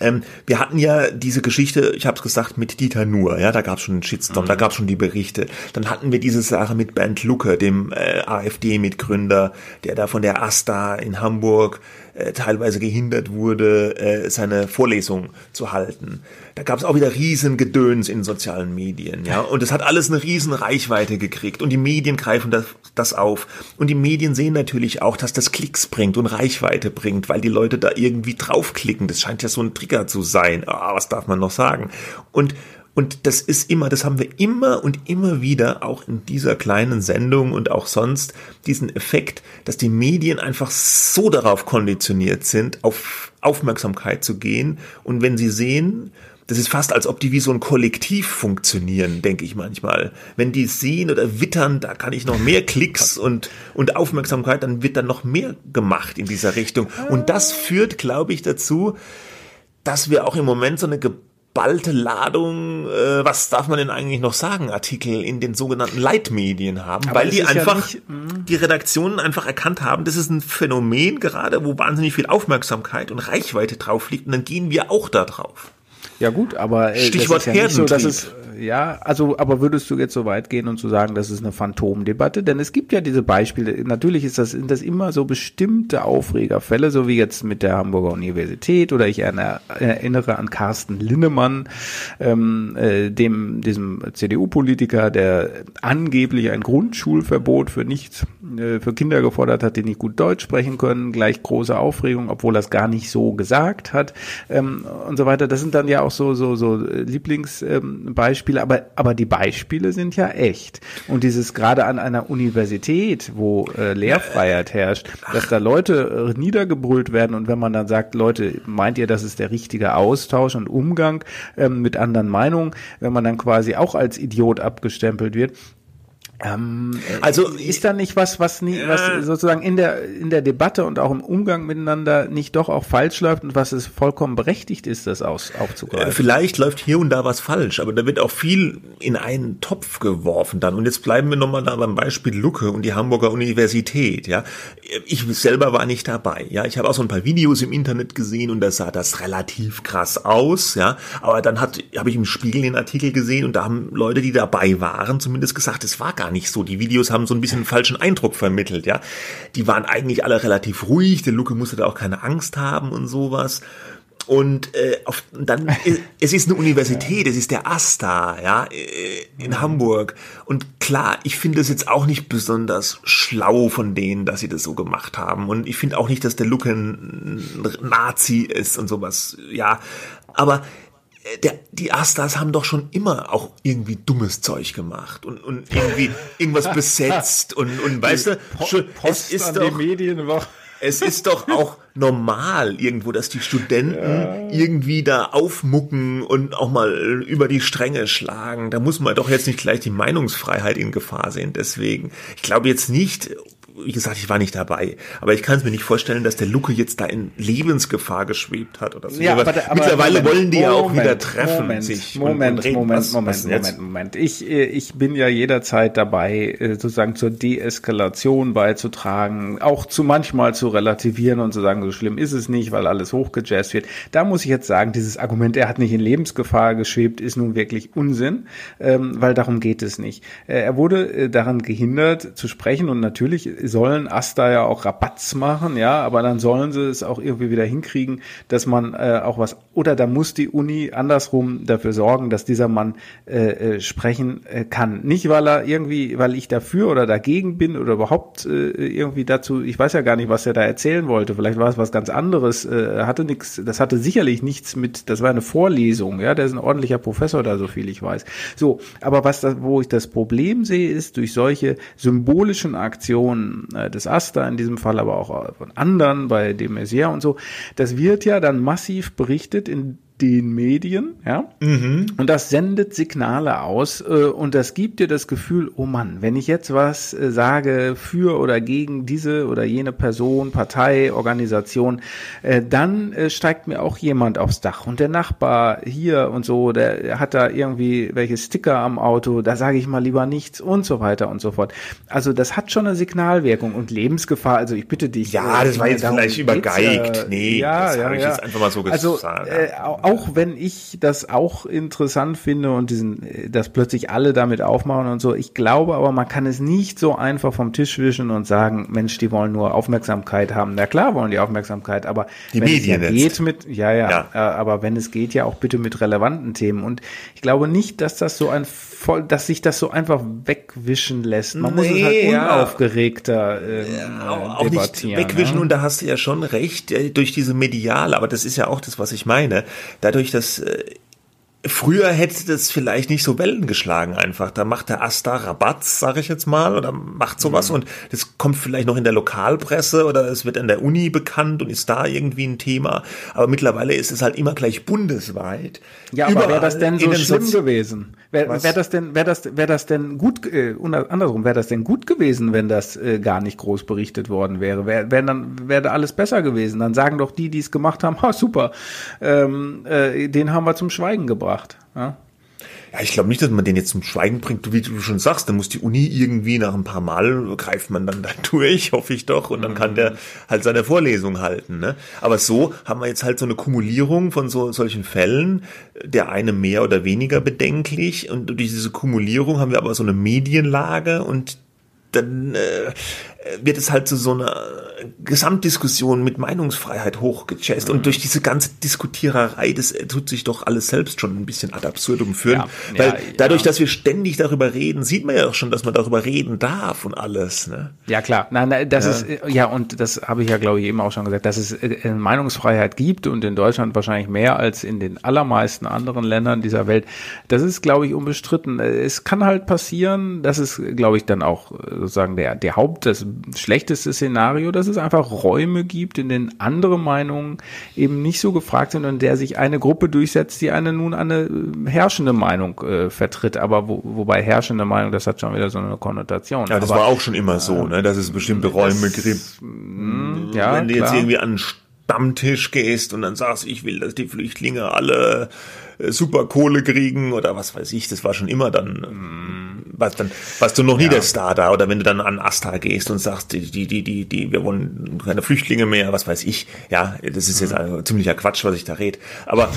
S3: Ähm, wir hatten ja diese Geschichte, ich habe es gesagt, mit Dieter Nuhr, ja, da gab es schon einen Shitstorm, mhm. da gab es schon die Berichte. Dann hatten wir diese Sache mit Bernd Lucke, dem äh, AfD-Mitgründer, der da von der AStA in Hamburg äh, teilweise gehindert wurde, äh, seine Vorlesung zu halten. Da gab es auch wieder riesen Gedöns in sozialen Medien, ja. Und es hat alles eine riesen Reichweite gekriegt und die Medien greifen das, das auf. Und die Medien sehen natürlich auch, dass das Klicks bringt und Reichweite bringt, weil die Leute da irgendwie draufklicken. Das scheint ja so ein Trigger zu sein. Ah, was darf man noch sagen? Und und das ist immer, das haben wir immer und immer wieder auch in dieser kleinen Sendung und auch sonst diesen Effekt, dass die Medien einfach so darauf konditioniert sind, auf Aufmerksamkeit zu gehen. Und wenn sie sehen, das ist fast, als ob die wie so ein Kollektiv funktionieren, denke ich manchmal. Wenn die sehen oder wittern, da kann ich noch mehr Klicks und, und Aufmerksamkeit, dann wird dann noch mehr gemacht in dieser Richtung. Und das führt, glaube ich, dazu, dass wir auch im Moment so eine geballte Ladung, äh, was darf man denn eigentlich noch sagen, Artikel in den sogenannten Leitmedien haben, Aber weil die einfach, ja nicht, hm. die Redaktionen einfach erkannt haben, das ist ein Phänomen gerade, wo wahnsinnig viel Aufmerksamkeit und Reichweite drauf liegt und dann gehen wir auch da drauf.
S2: Ja gut, aber
S3: äh, Stichwort das ja so,
S2: es ja, also, aber würdest du jetzt so weit gehen und zu sagen, das ist eine Phantomdebatte? Denn es gibt ja diese Beispiele. Natürlich ist das, sind das immer so bestimmte Aufregerfälle, so wie jetzt mit der Hamburger Universität oder ich erinnere an Carsten Linnemann, ähm, äh, dem, diesem CDU-Politiker, der angeblich ein Grundschulverbot für nicht, äh, für Kinder gefordert hat, die nicht gut Deutsch sprechen können, gleich große Aufregung, obwohl er es gar nicht so gesagt hat, ähm, und so weiter. Das sind dann ja auch so, so, so Lieblingsbeispiele. Ähm, aber, aber die Beispiele sind ja echt. Und dieses gerade an einer Universität, wo äh, Lehrfreiheit herrscht, dass da Leute äh, niedergebrüllt werden und wenn man dann sagt, Leute, meint ihr, das ist der richtige Austausch und Umgang ähm, mit anderen Meinungen, wenn man dann quasi auch als Idiot abgestempelt wird, ähm, also ist da nicht was, was, nie, was sozusagen in der in der Debatte und auch im Umgang miteinander nicht doch auch falsch läuft und was es vollkommen berechtigt ist, das aus, aufzugreifen? Äh,
S3: vielleicht läuft hier und da was falsch, aber da wird auch viel in einen Topf geworfen dann. Und jetzt bleiben wir nochmal da beim Beispiel Lucke und die Hamburger Universität. Ja, ich selber war nicht dabei. Ja, ich habe auch so ein paar Videos im Internet gesehen und da sah das relativ krass aus. Ja, aber dann hat habe ich im Spiegel den Artikel gesehen und da haben Leute, die dabei waren, zumindest gesagt, es war gar nicht so. Die Videos haben so ein bisschen einen falschen Eindruck vermittelt, ja. Die waren eigentlich alle relativ ruhig, der Luke musste da auch keine Angst haben und sowas. Und äh, auf, dann, es ist eine Universität, es ist der AStA, ja, äh, in Hamburg. Und klar, ich finde es jetzt auch nicht besonders schlau von denen, dass sie das so gemacht haben. Und ich finde auch nicht, dass der Luke ein Nazi ist und sowas, ja. Aber äh, der, die Astas haben doch schon immer auch irgendwie dummes Zeug gemacht und, und irgendwie irgendwas besetzt und, und weißt du, schon, es ist doch, es ist doch auch normal irgendwo, dass die Studenten ja. irgendwie da aufmucken und auch mal über die Stränge schlagen. Da muss man doch jetzt nicht gleich die Meinungsfreiheit in Gefahr sehen. Deswegen, ich glaube jetzt nicht wie gesagt, ich war nicht dabei, aber ich kann es mir nicht vorstellen, dass der Luke jetzt da in Lebensgefahr geschwebt hat oder so. Ja, aber, aber mittlerweile Moment, wollen die Moment, ja auch wieder treffen
S2: Moment,
S3: sich.
S2: Moment, und, und Moment, was, Moment, was Moment, Moment. Ich, äh, ich bin ja jederzeit dabei, äh, sozusagen zur Deeskalation beizutragen, auch zu manchmal zu relativieren und zu sagen, so schlimm ist es nicht, weil alles hochgejazzt wird. Da muss ich jetzt sagen, dieses Argument, er hat nicht in Lebensgefahr geschwebt, ist nun wirklich Unsinn, ähm, weil darum geht es nicht. Äh, er wurde daran gehindert zu sprechen und natürlich sollen Asta ja auch Rabatz machen, ja, aber dann sollen sie es auch irgendwie wieder hinkriegen, dass man äh, auch was, oder da muss die Uni andersrum dafür sorgen, dass dieser Mann äh, äh, sprechen äh, kann. Nicht, weil er irgendwie, weil ich dafür oder dagegen bin oder überhaupt äh, irgendwie dazu, ich weiß ja gar nicht, was er da erzählen wollte, vielleicht war es was ganz anderes, äh, hatte nichts, das hatte sicherlich nichts mit, das war eine Vorlesung, ja, der ist ein ordentlicher Professor da, so viel ich weiß. So, aber was da, wo ich das Problem sehe, ist durch solche symbolischen Aktionen, äh, des Asta in diesem Fall, aber auch von anderen, bei dem Messier und so, das wird ja dann massiv berichtet in den Medien, ja. Mhm. Und das sendet Signale aus äh, und das gibt dir das Gefühl, oh Mann, wenn ich jetzt was äh, sage für oder gegen diese oder jene Person, Partei, Organisation, äh, dann äh, steigt mir auch jemand aufs Dach und der Nachbar hier und so, der hat da irgendwie welche Sticker am Auto, da sage ich mal lieber nichts und so weiter und so fort. Also das hat schon eine Signalwirkung und Lebensgefahr. Also ich bitte dich.
S3: Ja, das war jetzt vielleicht übergeigt. Nee,
S2: ja, das ja, habe ich ja. jetzt einfach mal so gesagt. Also äh, auch wenn ich das auch interessant finde und diesen, äh, dass plötzlich alle damit aufmachen und so, ich glaube aber, man kann es nicht so einfach vom Tisch wischen und sagen, Mensch, die wollen nur Aufmerksamkeit haben. Na klar wollen die Aufmerksamkeit, aber
S3: die wenn Medien
S2: es ja geht mit, ja, ja, ja, äh, aber wenn es geht, ja auch bitte mit relevanten Themen. Und ich glaube nicht, dass das so ein voll, dass sich das so einfach wegwischen lässt. Man nee, muss es halt unaufgeregter ähm, ja,
S3: auch nicht wegwischen. Ja? Und da hast du ja schon recht äh, durch diese Mediale. Aber das ist ja auch das, was ich meine. Dadurch, dass äh, Früher hätte das vielleicht nicht so Wellen geschlagen einfach. Da macht der Asta Rabatz, sage ich jetzt mal, oder macht sowas mhm. und das kommt vielleicht noch in der Lokalpresse oder es wird an der Uni bekannt und ist da irgendwie ein Thema. Aber mittlerweile ist es halt immer gleich bundesweit.
S2: Ja, aber wäre das denn so schlimm Sozi gewesen? Wäre wär das denn, wäre das, wäre das denn gut, äh, andersrum, wäre das denn gut gewesen, wenn das äh, gar nicht groß berichtet worden wäre? Wäre wär dann, wäre alles besser gewesen? Dann sagen doch die, die es gemacht haben, ha, super, ähm, äh, den haben wir zum Schweigen gebracht gebracht. Ja?
S3: Ja, ich glaube nicht, dass man den jetzt zum Schweigen bringt, wie du schon sagst. Da muss die Uni irgendwie nach ein paar Mal greift man dann da durch, hoffe ich doch, und dann kann der halt seine Vorlesung halten. Ne? Aber so haben wir jetzt halt so eine Kumulierung von so solchen Fällen, der eine mehr oder weniger bedenklich. Und durch diese Kumulierung haben wir aber so eine Medienlage und dann äh, wird es halt zu so einer Gesamtdiskussion mit Meinungsfreiheit hochgechest. Mhm. Und durch diese ganze Diskutiererei, das tut sich doch alles selbst schon ein bisschen ad absurdum führen. Ja, Weil ja, dadurch, ja. dass wir ständig darüber reden, sieht man ja auch schon, dass man darüber reden darf und alles. Ne?
S2: Ja, klar. Nein, nein, das ist, ja, und das habe ich ja, glaube ich, eben auch schon gesagt, dass es äh, Meinungsfreiheit gibt und in Deutschland wahrscheinlich mehr als in den allermeisten anderen Ländern dieser Welt. Das ist, glaube ich, unbestritten. Es kann halt passieren, das ist, glaube ich, dann auch sozusagen der, der Haupt, das schlechteste Szenario, dass es einfach Räume gibt, in denen andere Meinungen eben nicht so gefragt sind und in der sich eine Gruppe durchsetzt, die eine nun eine äh, herrschende Meinung äh, vertritt. Aber wo, wobei herrschende Meinung, das hat schon wieder so eine Konnotation.
S3: Ja, das
S2: Aber,
S3: war auch schon immer so, ne, dass es bestimmte Räume gibt. Hm, ja, Wenn du jetzt irgendwie an Stammtisch gehst und dann sagst, ich will, dass die Flüchtlinge alle äh, super Kohle kriegen oder was weiß ich, das war schon immer dann, ähm, was dann, was du noch nie ja. der Star da oder wenn du dann an Asta gehst und sagst, die, die, die, die, die, wir wollen keine Flüchtlinge mehr, was weiß ich, ja, das ist jetzt also ziemlicher Quatsch, was ich da rede, aber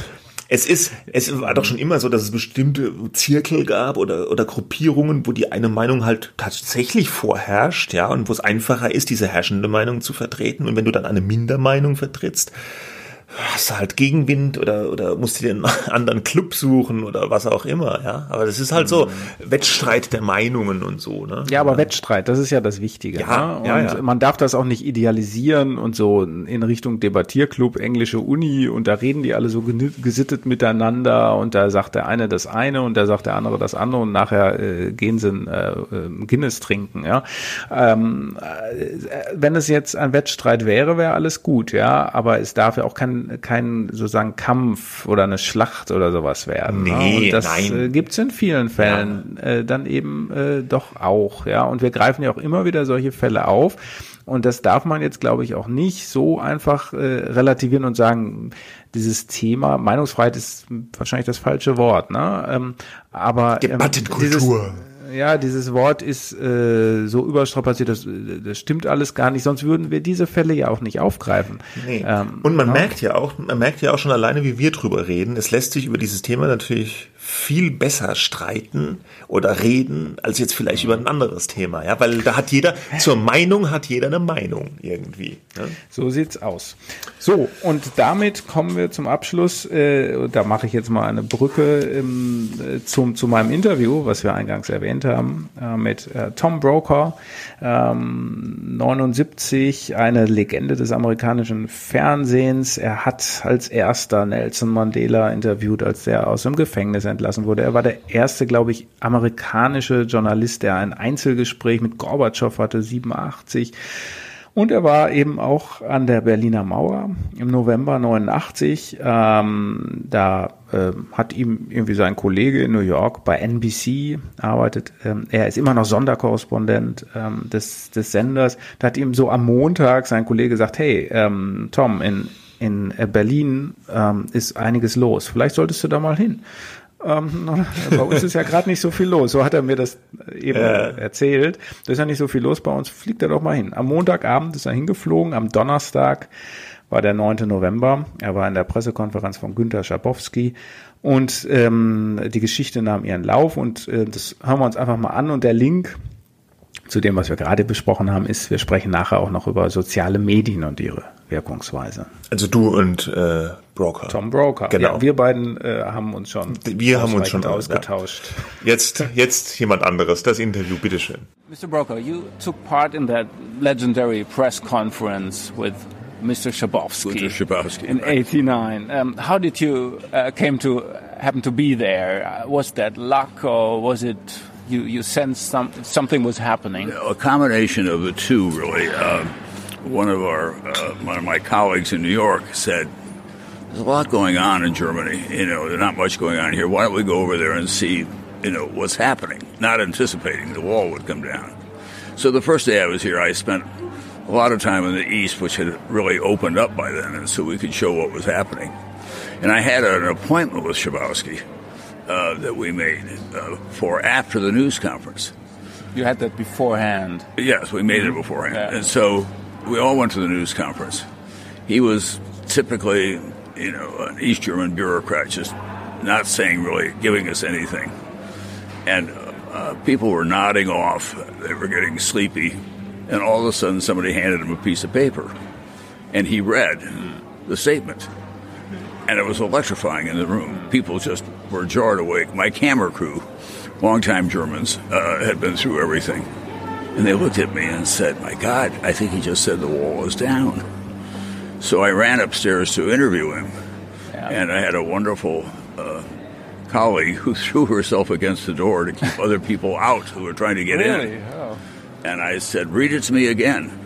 S3: es ist, es war doch schon immer so, dass es bestimmte Zirkel gab oder, oder Gruppierungen, wo die eine Meinung halt tatsächlich vorherrscht, ja, und wo es einfacher ist, diese herrschende Meinung zu vertreten. Und wenn du dann eine Mindermeinung vertrittst, hast du halt Gegenwind oder, oder musst du dir einen anderen Club suchen oder was auch immer, ja. Aber das ist halt so mhm. Wettstreit der Meinungen und so, ne?
S2: Ja, aber ja. Wettstreit, das ist ja das Wichtige. Ja, ne? ja, und ja. man darf das auch nicht idealisieren und so in Richtung Debattierclub, englische Uni und da reden die alle so gesittet miteinander und da sagt der eine das eine und da sagt der andere das andere und nachher äh, gehen sie äh, äh, Guinness trinken, ja. Ähm, äh, wenn es jetzt ein Wettstreit wäre, wäre alles gut, ja, aber es darf ja auch kein kein, sozusagen Kampf oder eine Schlacht oder sowas werden.
S3: Ne? Nee,
S2: ne? Und das
S3: nein.
S2: Äh, gibt's in vielen Fällen ja. äh, dann eben äh, doch auch, ja. Und wir greifen ja auch immer wieder solche Fälle auf. Und das darf man jetzt, glaube ich, auch nicht so einfach äh, relativieren und sagen, dieses Thema Meinungsfreiheit ist wahrscheinlich das falsche Wort, ne? Ähm, aber
S3: ähm, Debattenkultur.
S2: Dieses, ja, dieses Wort ist äh, so überstrapaziert, das, das stimmt alles gar nicht, sonst würden wir diese Fälle ja auch nicht aufgreifen.
S3: Nee. Ähm, Und man ja. merkt ja auch, man merkt ja auch schon alleine, wie wir drüber reden. Es lässt sich über dieses Thema natürlich viel besser streiten oder reden als jetzt vielleicht über ein anderes Thema, ja, weil da hat jeder zur Meinung hat jeder eine Meinung irgendwie. Ja?
S2: So sieht's aus. So und damit kommen wir zum Abschluss. Äh, da mache ich jetzt mal eine Brücke ähm, zum zu meinem Interview, was wir eingangs erwähnt haben, äh, mit äh, Tom Broker, ähm, 79, eine Legende des amerikanischen Fernsehens. Er hat als erster Nelson Mandela interviewt, als der aus dem Gefängnis entlassen wurde. Er war der erste, glaube ich, amerikanische Journalist, der ein Einzelgespräch mit Gorbatschow hatte, 87. Und er war eben auch an der Berliner Mauer im November 89. Ähm, da äh, hat ihm irgendwie sein Kollege in New York bei NBC arbeitet. Ähm, er ist immer noch Sonderkorrespondent ähm, des, des Senders. Da hat ihm so am Montag sein Kollege gesagt, hey, ähm, Tom, in, in Berlin ähm, ist einiges los. Vielleicht solltest du da mal hin. Ähm, bei uns ist ja gerade nicht so viel los. So hat er mir das eben äh. erzählt. Da ist ja nicht so viel los bei uns. Fliegt er doch mal hin. Am Montagabend ist er hingeflogen. Am Donnerstag war der 9. November. Er war in der Pressekonferenz von Günter Schabowski. Und ähm, die Geschichte nahm ihren Lauf. Und äh, das hören wir uns einfach mal an. Und der Link zu dem, was wir gerade besprochen haben, ist, wir sprechen nachher auch noch über soziale Medien und ihre Wirkungsweise.
S3: Also du und äh, Broker.
S2: Tom Broker. Genau. Ja, wir beiden äh, haben uns schon
S3: wir haben uns schon
S2: ausgetauscht.
S3: Ja. Jetzt jetzt jemand anderes. Das Interview, bitteschön.
S4: Mr. Broker, you took part in that legendary press conference with Mr. Shabowski,
S1: Mr. Shabowski
S4: in '89. Um, how did you uh, came to happen to be there? Uh, was that luck or was it you you sensed some, something was happening?
S1: A combination of the two, really. Uh, one of our uh, one of my colleagues in New York said, "There's a lot going on in Germany. You know, there's not much going on here. Why don't we go over there and see, you know, what's happening?" Not anticipating the wall would come down. So the first day I was here, I spent a lot of time in the east, which had really opened up by then, and so we could show what was happening. And I had an appointment with Shabowski uh, that we made uh, for after the news conference.
S4: You had that beforehand.
S1: Yes, we made it mm-hmm. beforehand, yeah. and so we all went to the news conference. He was typically, you know, an East German bureaucrat, just not saying really, giving us anything, and uh, people were nodding off. They were getting sleepy, and all of a sudden, somebody handed him a piece of paper, and he read the statement and it was electrifying in the room. People just were jarred awake. My camera crew, longtime Germans, uh, had been through everything. And they looked at me and said, My God, I think he just said the wall is down. So I ran upstairs to interview him. Yeah. And I had a wonderful uh, colleague who threw herself against the door to keep other people out who were trying to get
S4: really?
S1: in.
S4: Oh.
S1: And I said, Read it to me again.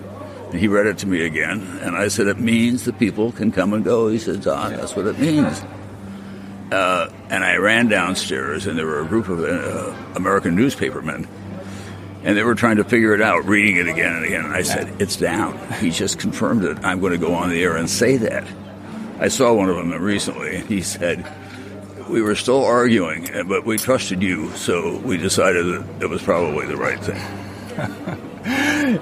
S1: And he read it to me again, and I said, It means the people can come and go. He said, Don, that's what it means. Uh, and I ran downstairs, and there were a group of uh, American newspapermen, and they were trying to figure it out, reading it again and again. And I said, It's down. He just confirmed it. I'm going to go on the air and say that. I saw one of them recently. And he said, We were still arguing, but we trusted you, so we decided that it was probably the right thing.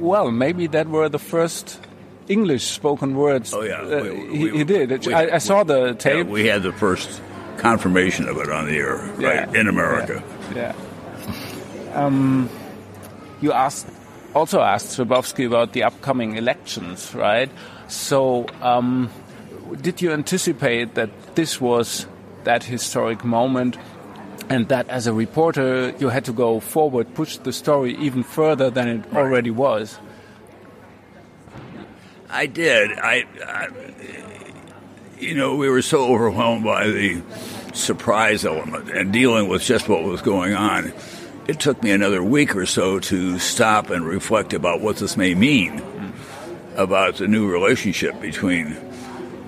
S4: well, maybe that were the first English spoken words.
S1: Oh yeah, uh,
S4: we, we, he, he, did. We, I, I, saw the tape.
S1: Yeah, we had the first confirmation of it on the air, right yeah. in America.
S4: Yeah. yeah. Um, you asked also asked Swarovski about the upcoming elections, right? So, um, did you anticipate that this was that historic moment? and that as a reporter you had to go forward, push the story even further than it already was.
S1: I did. I, I, you know, we were so overwhelmed by the surprise element and dealing with just what was going on. It took me another week or so to stop and reflect about what this may mean about the new relationship between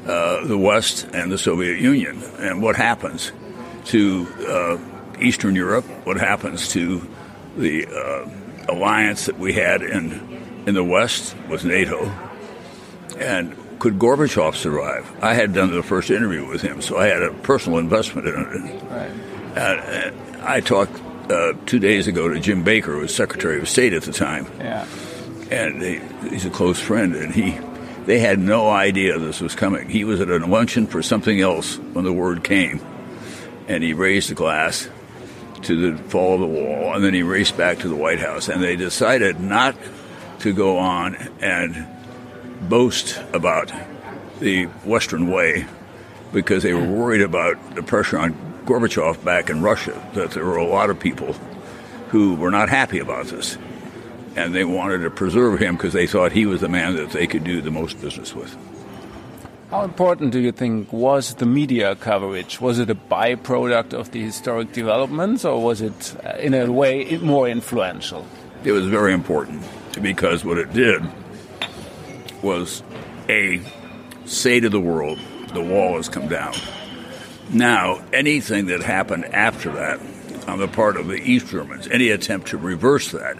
S1: uh, the West and the Soviet Union and what happens to uh, Eastern Europe, what happens to the uh, alliance that we had in in the West with NATO, and could Gorbachev survive? I had done the first interview with him, so I had a personal investment in it. Right. And, I talked uh, two days ago to Jim Baker, who was Secretary of State at the time.
S4: Yeah.
S1: And he, he's a close friend, and he they had no idea this was coming. He was at a luncheon for something else when the word came, and he raised the glass to the fall of the wall, and then he raced back to the White House. And they decided not to go on and boast about the Western way because they were worried about the pressure on Gorbachev back in Russia, that there were a lot of people who were not happy about this. And they wanted to preserve him because they thought he was the man that they could do the most business with.
S4: How important do you think was the media coverage? Was it a byproduct of the historic developments, or was it, uh, in a way, more influential?
S1: It was very important. because what it did was a say to the world, the wall has come down. Now, anything that happened after that on the part of the East Germans, any attempt to reverse that,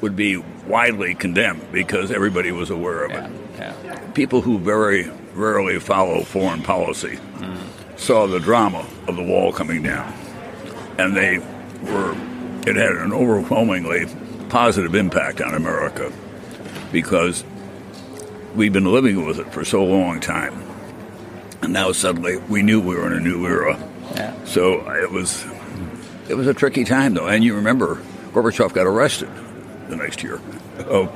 S1: would be widely condemned because everybody was aware of it. Yeah, yeah. People who very rarely follow foreign policy mm. saw the drama of the wall coming down, and they were. It had an overwhelmingly positive impact on America because we've been living with it for so long time, now suddenly we knew we were in a new era. Yeah. So it was it was a tricky time though, and you remember Gorbachev got arrested the next year. Oh,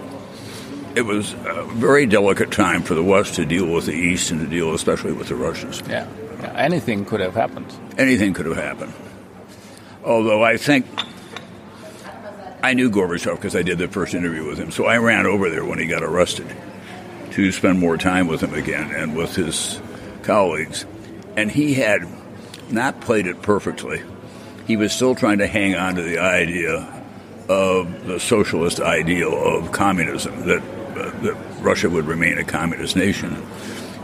S1: it was a very delicate time for the West to deal with the East and to deal especially with the Russians.
S2: Yeah. yeah. Anything could have happened.
S1: Anything could have happened. Although I think I knew Gorbachev because I did the first interview with him, so I ran over there when he got arrested to spend more time with him again and with his colleagues. And he had not played it perfectly. He was still trying to hang on to the idea of the socialist ideal of communism that uh, that Russia would remain a communist nation.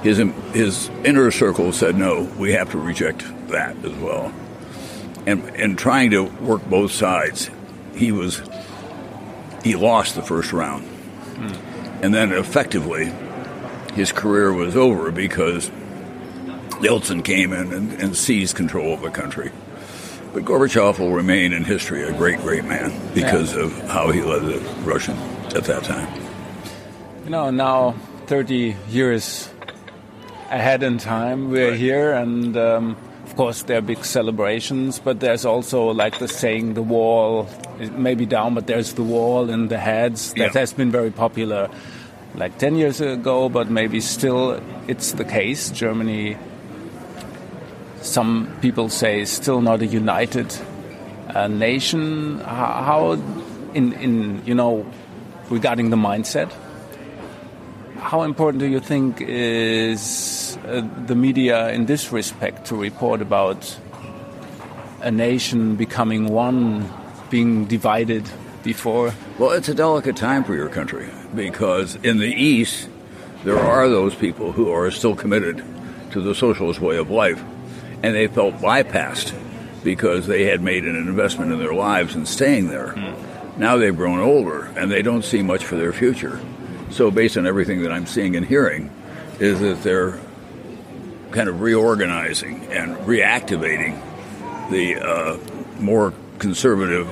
S1: His his inner circle said no, we have to reject that as well. And in trying to work both sides, he was he lost the first round, hmm. and then effectively his career was over because Yeltsin came in and, and seized control of the country. But Gorbachev will remain in history a great, great man because yeah. of how he led the Russian at that time.
S2: You know, now 30 years ahead in time, we're right. here, and um, of course, there are big celebrations, but there's also, like the saying, the wall may be down, but there's the wall in the heads. That yeah. has been very popular like 10 years ago, but maybe still it's the case. Germany some people say still not a united uh, nation. How, in, in, you know, regarding the mindset, how important do you think is uh, the media in this respect to report about a nation becoming one, being divided before?
S1: Well, it's a delicate time for your country because in the East, there are those people who are still committed to the socialist way of life and they felt bypassed because they had made an investment in their lives and staying there. Mm. Now they've grown older and they don't see much for their future. So, based on everything that I'm seeing and hearing, is that they're kind of reorganizing and reactivating the uh, more conservative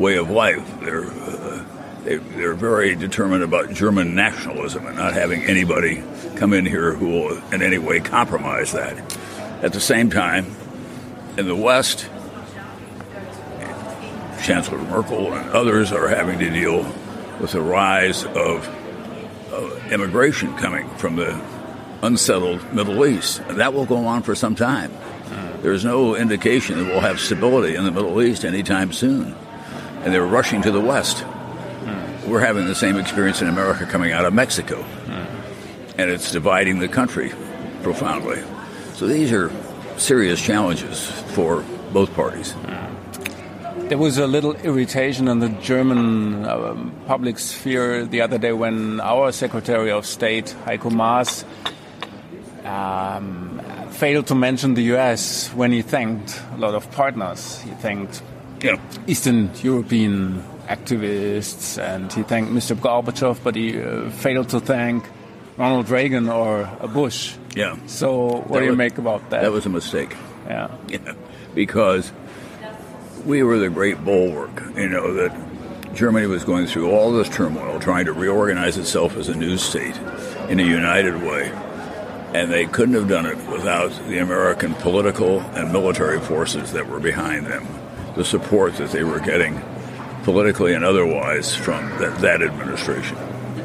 S1: way of life. They're uh, they, are very determined about German nationalism and not having anybody come in here who will in any way compromise that. At the same time, in the West, Chancellor Merkel and others are having to deal with the rise of, of immigration coming from the unsettled Middle East. And that will go on for some time. There's no indication that we'll have stability in the Middle East anytime soon. And they're rushing to the West. We're having the same experience in America coming out of Mexico. And it's dividing the country profoundly. So these are serious challenges for both parties.
S2: There was a little irritation in the German uh, public sphere the other day when our Secretary of State, Heiko Maas, um, failed to mention the US when he thanked a lot of partners. He thanked yeah. Eastern European activists and he thanked Mr. Gorbachev, but he uh, failed to thank Ronald Reagan or Bush.
S1: Yeah.
S2: So what that do you
S1: was,
S2: make about that?
S1: That was a mistake.
S2: Yeah.
S1: Yeah. Because we were the great bulwark, you know, that Germany was going through all this turmoil, trying to reorganize itself as a new state in a united way. And they couldn't have done it without the American political and military forces that were behind them, the support that they were getting politically and otherwise from that, that administration.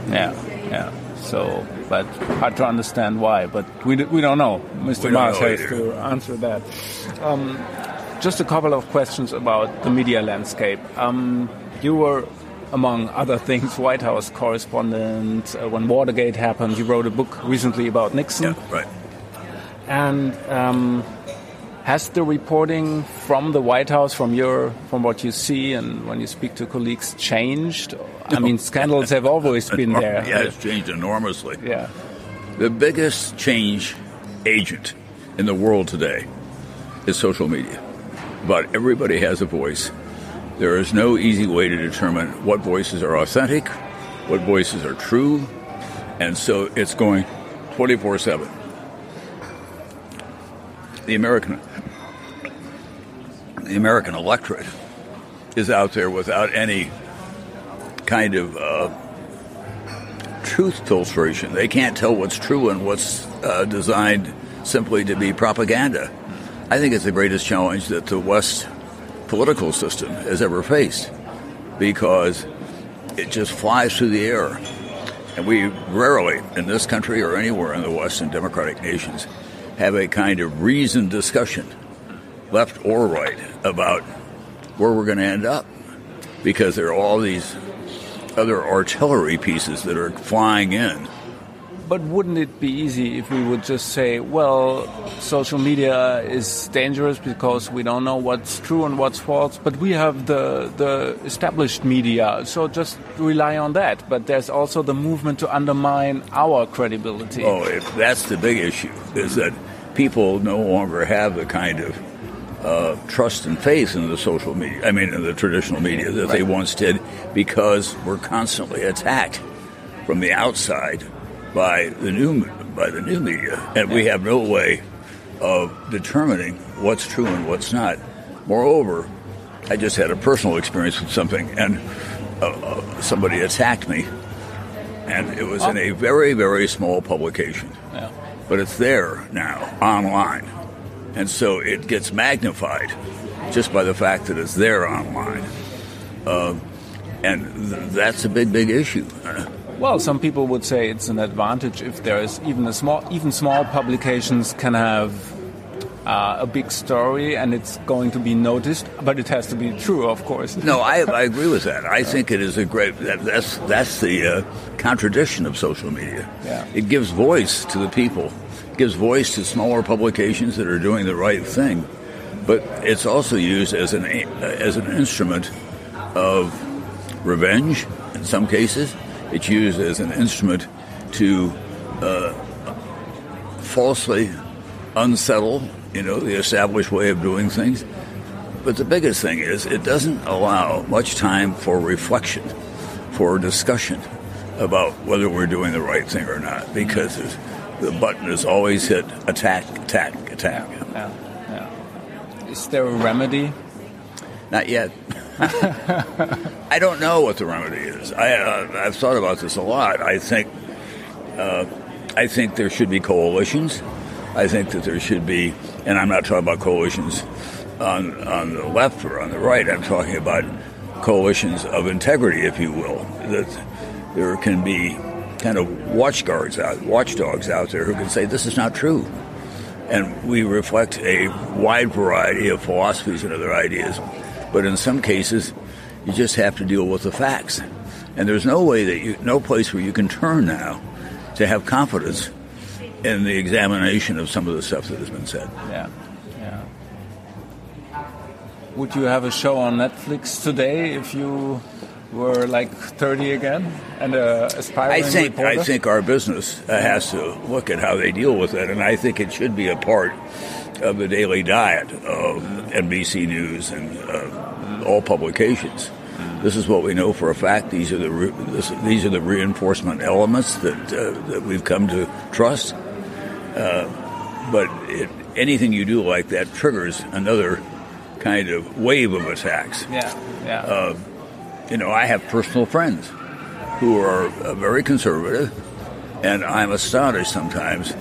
S2: Yeah, yeah. So, but hard to understand why. But we, we don't know. Mr. Maas has to answer that. Um, just a couple of questions about the media landscape. Um, you were, among other things, White House correspondent uh, when Watergate happened. You wrote a book recently about Nixon.
S1: Yeah, right.
S2: And um, has the reporting from the White House, from your, from what you see and when you speak to colleagues, changed? I mean, scandals have always been there.
S1: Yeah, it's changed enormously.
S2: Yeah.
S1: The biggest change agent in the world today is social media. But everybody has a voice. There is no easy way to determine what voices are authentic, what voices are true, and so it's going 24 7. The American, the American electorate is out there without any kind of uh, truth filtration. They can't tell what's true and what's uh, designed simply to be propaganda. I think it's the greatest challenge that the West political system has ever faced because it just flies through the air. And we rarely, in this country or anywhere in the Western democratic nations, have a kind of reasoned discussion, left or right, about where we're going to end up. Because there are all these other artillery pieces that are flying in
S2: but wouldn't it be easy if we would just say, well, social media is dangerous because we don't know what's true and what's false, but we have the, the established media, so just rely on that. But there's also the movement to undermine our credibility.
S1: Oh, if that's the big issue, is that people no longer have the kind of uh, trust and faith in the social media, I mean, in the traditional media that right. they once did because we're constantly attacked from the outside by the new by the new media, and we have no way of determining what's true and what's not. Moreover, I just had a personal experience with something, and uh, uh, somebody attacked me, and it was in a very very small publication, yeah. but it's there now online, and so it gets magnified just by the fact that it's there online, uh, and th- that's a big big issue.
S2: Well, some people would say it's an advantage if there is even a small, even small publications can have uh, a big story and it's going to be noticed, but it has to be true, of course.
S1: No, I, I agree with that. I think it is a great. That, that's that's the uh, contradiction of social media.
S2: Yeah.
S1: It gives voice to the people. Gives voice to smaller publications that are doing the right thing, but it's also used as an as an instrument of revenge in some cases it's used as an instrument to uh, falsely unsettle, you know, the established way of doing things. But the biggest thing is it doesn't allow much time for reflection, for discussion about whether we're doing the right thing or not, because the button is always hit attack, attack, attack.
S2: Yeah, yeah. Is there a remedy?
S1: Not yet. I don't know what the remedy is. I, uh, I've thought about this a lot. I think uh, I think there should be coalitions. I think that there should be, and I'm not talking about coalitions on on the left or on the right. I'm talking about coalitions of integrity, if you will. That there can be kind of watchguards out, watchdogs out there who can say this is not true, and we reflect a wide variety of philosophies and other ideas but in some cases, you just have to deal with the facts. And there's no way that you, no place where you can turn now to have confidence in the examination of some of the stuff that has been said.
S2: Yeah, yeah. Would you have a show on Netflix today if you were like 30 again and uh, aspiring
S1: I think
S2: reporter?
S1: I think our business uh, has to look at how they deal with it, and I think it should be a part of the daily diet of NBC News and uh, all publications. This is what we know for a fact. These are the re- this, these are the reinforcement elements that uh, that we've come to trust. Uh, but it, anything you do like that triggers another kind of wave of attacks.
S2: Yeah, yeah.
S1: You know, I have personal friends who are uh, very conservative, and I'm astonished sometimes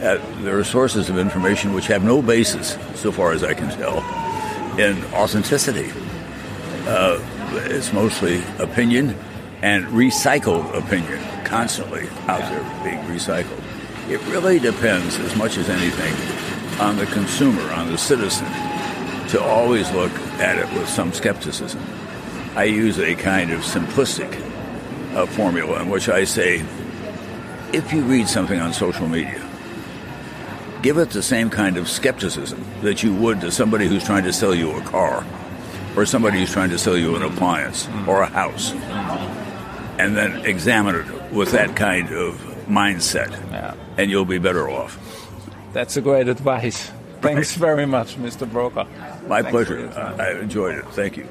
S1: at there are sources of information which have no basis, so far as I can tell, in authenticity. Uh, it's mostly opinion and recycled opinion, constantly out there being recycled. It really depends, as much as anything, on the consumer, on the citizen, to always look at it with some skepticism. I use a kind of simplistic uh, formula in which I say if you read something on social media, give it the same kind of skepticism that you would to somebody who's trying to sell you a car or somebody who's trying to sell you an appliance or a house. And then examine it with that kind of mindset,
S4: Yeah.
S1: and you'll be better off.
S4: That's a great advice. Thanks very much, Mr. Broker.
S1: My
S4: Thanks
S1: pleasure.
S4: your time.
S1: I I enjoyed it. Thank you.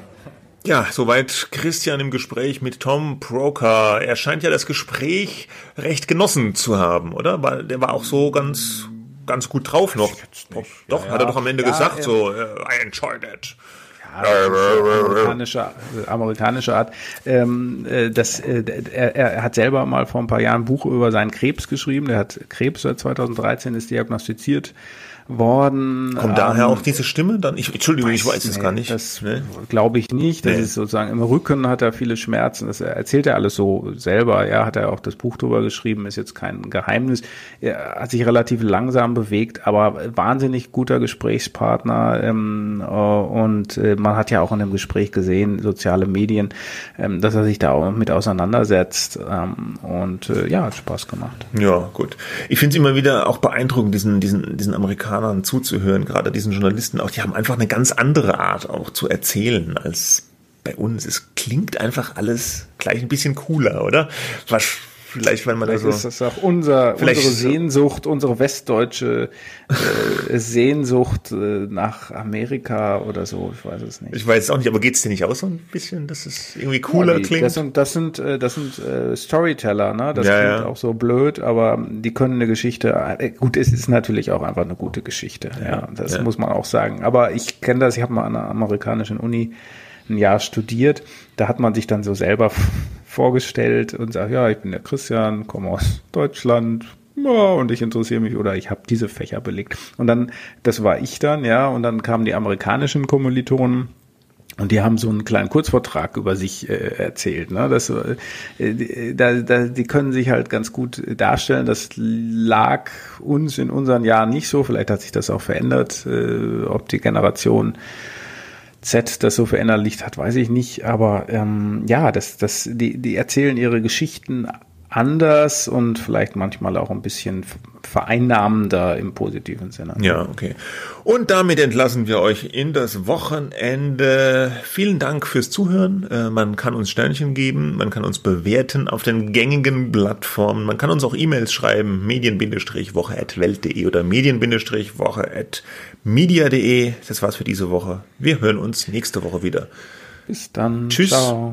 S3: Ja, soweit Christian im Gespräch mit Tom Broker. Er scheint ja das Gespräch recht genossen zu haben, oder? Weil der war auch so ganz, ganz gut drauf noch. Doch, doch hat er doch am Ende
S2: Ja,
S3: gesagt,
S2: er-
S3: so, äh, I enjoyed it.
S2: amerikanische, amerikanische Art. Ähm, äh, das, äh, er, er hat selber mal vor ein paar Jahren ein Buch über seinen Krebs geschrieben. Der hat Krebs seit 2013 ist diagnostiziert worden.
S3: Kommt
S2: Ähm,
S3: daher auch diese Stimme dann? Ich, Entschuldigung, ich weiß es
S2: nee,
S3: gar nicht.
S2: Das
S3: Ne?
S2: glaube ich nicht. Das
S3: Nee.
S2: ist sozusagen im Rücken hat er viele Schmerzen. Das erzählt er alles so selber. Ja, hat er auch das Buch drüber geschrieben. Ist jetzt kein Geheimnis. Er hat sich relativ langsam bewegt, aber wahnsinnig guter Gesprächspartner. Ähm, äh, und äh, man hat ja auch in dem Gespräch gesehen, soziale Medien, ähm, dass er sich da auch mit auseinandersetzt. Ähm, und äh, ja, hat Spaß gemacht.
S3: Ja, gut. Ich finde es immer wieder auch beeindruckend, diesen, diesen, diesen Amerikanern zuzuhören, gerade diesen Journalisten auch. Die haben einfach eine ganz andere Art auch zu erzählen als bei uns. Es klingt einfach alles gleich ein bisschen cooler, oder? Was vielleicht, wenn man da
S2: Vielleicht
S3: so.
S2: ist das auch unser, unsere Sehnsucht, unsere westdeutsche äh, Sehnsucht äh, nach Amerika oder so. Ich weiß es nicht.
S3: Ich weiß es auch nicht, aber geht's dir nicht auch so ein bisschen, dass es irgendwie cooler
S2: Ja, die,
S3: klingt?
S2: Das sind, das sind, äh, das sind äh, Storyteller, ne? Das
S3: Ja,
S2: klingt
S3: ja.
S2: auch so blöd, aber die können eine Geschichte. Äh, gut, es ist natürlich auch einfach eine gute Geschichte. Ja, das muss man auch sagen. Aber ich kenne das. Ich habe mal an einer amerikanischen Uni ein Jahr studiert. Da hat man sich dann so selber vorgestellt und sagt, ja, ich bin der Christian, komme aus Deutschland. Ja, und ich interessiere mich oder ich habe diese Fächer belegt. Und dann, das war ich dann, ja, und dann kamen die amerikanischen Kommilitonen und die haben so einen kleinen Kurzvortrag über sich äh, erzählt. Ne? Das, äh, da, da, die können sich halt ganz gut darstellen. Das lag uns in unseren Jahren nicht so. Vielleicht hat sich das auch verändert. Äh, ob die Generation Z das so verinnerlicht hat, weiß ich nicht. Aber ähm, ja, das, das, die, die erzählen ihre Geschichten anders und vielleicht manchmal auch ein bisschen vereinnahmender im positiven Sinne.
S3: Ja, okay. Und damit entlassen wir euch in das Wochenende. Vielen Dank fürs Zuhören. Äh, Man kann uns Sternchen geben, man kann uns bewerten auf den gängigen Plattformen. Man kann uns auch E-Mails schreiben, medien-woche.welt.de oder medien-woche.media.de. Das war's für diese Woche. Wir hören uns nächste Woche wieder.
S2: Bis dann.
S3: Tschüss.
S2: Ciao.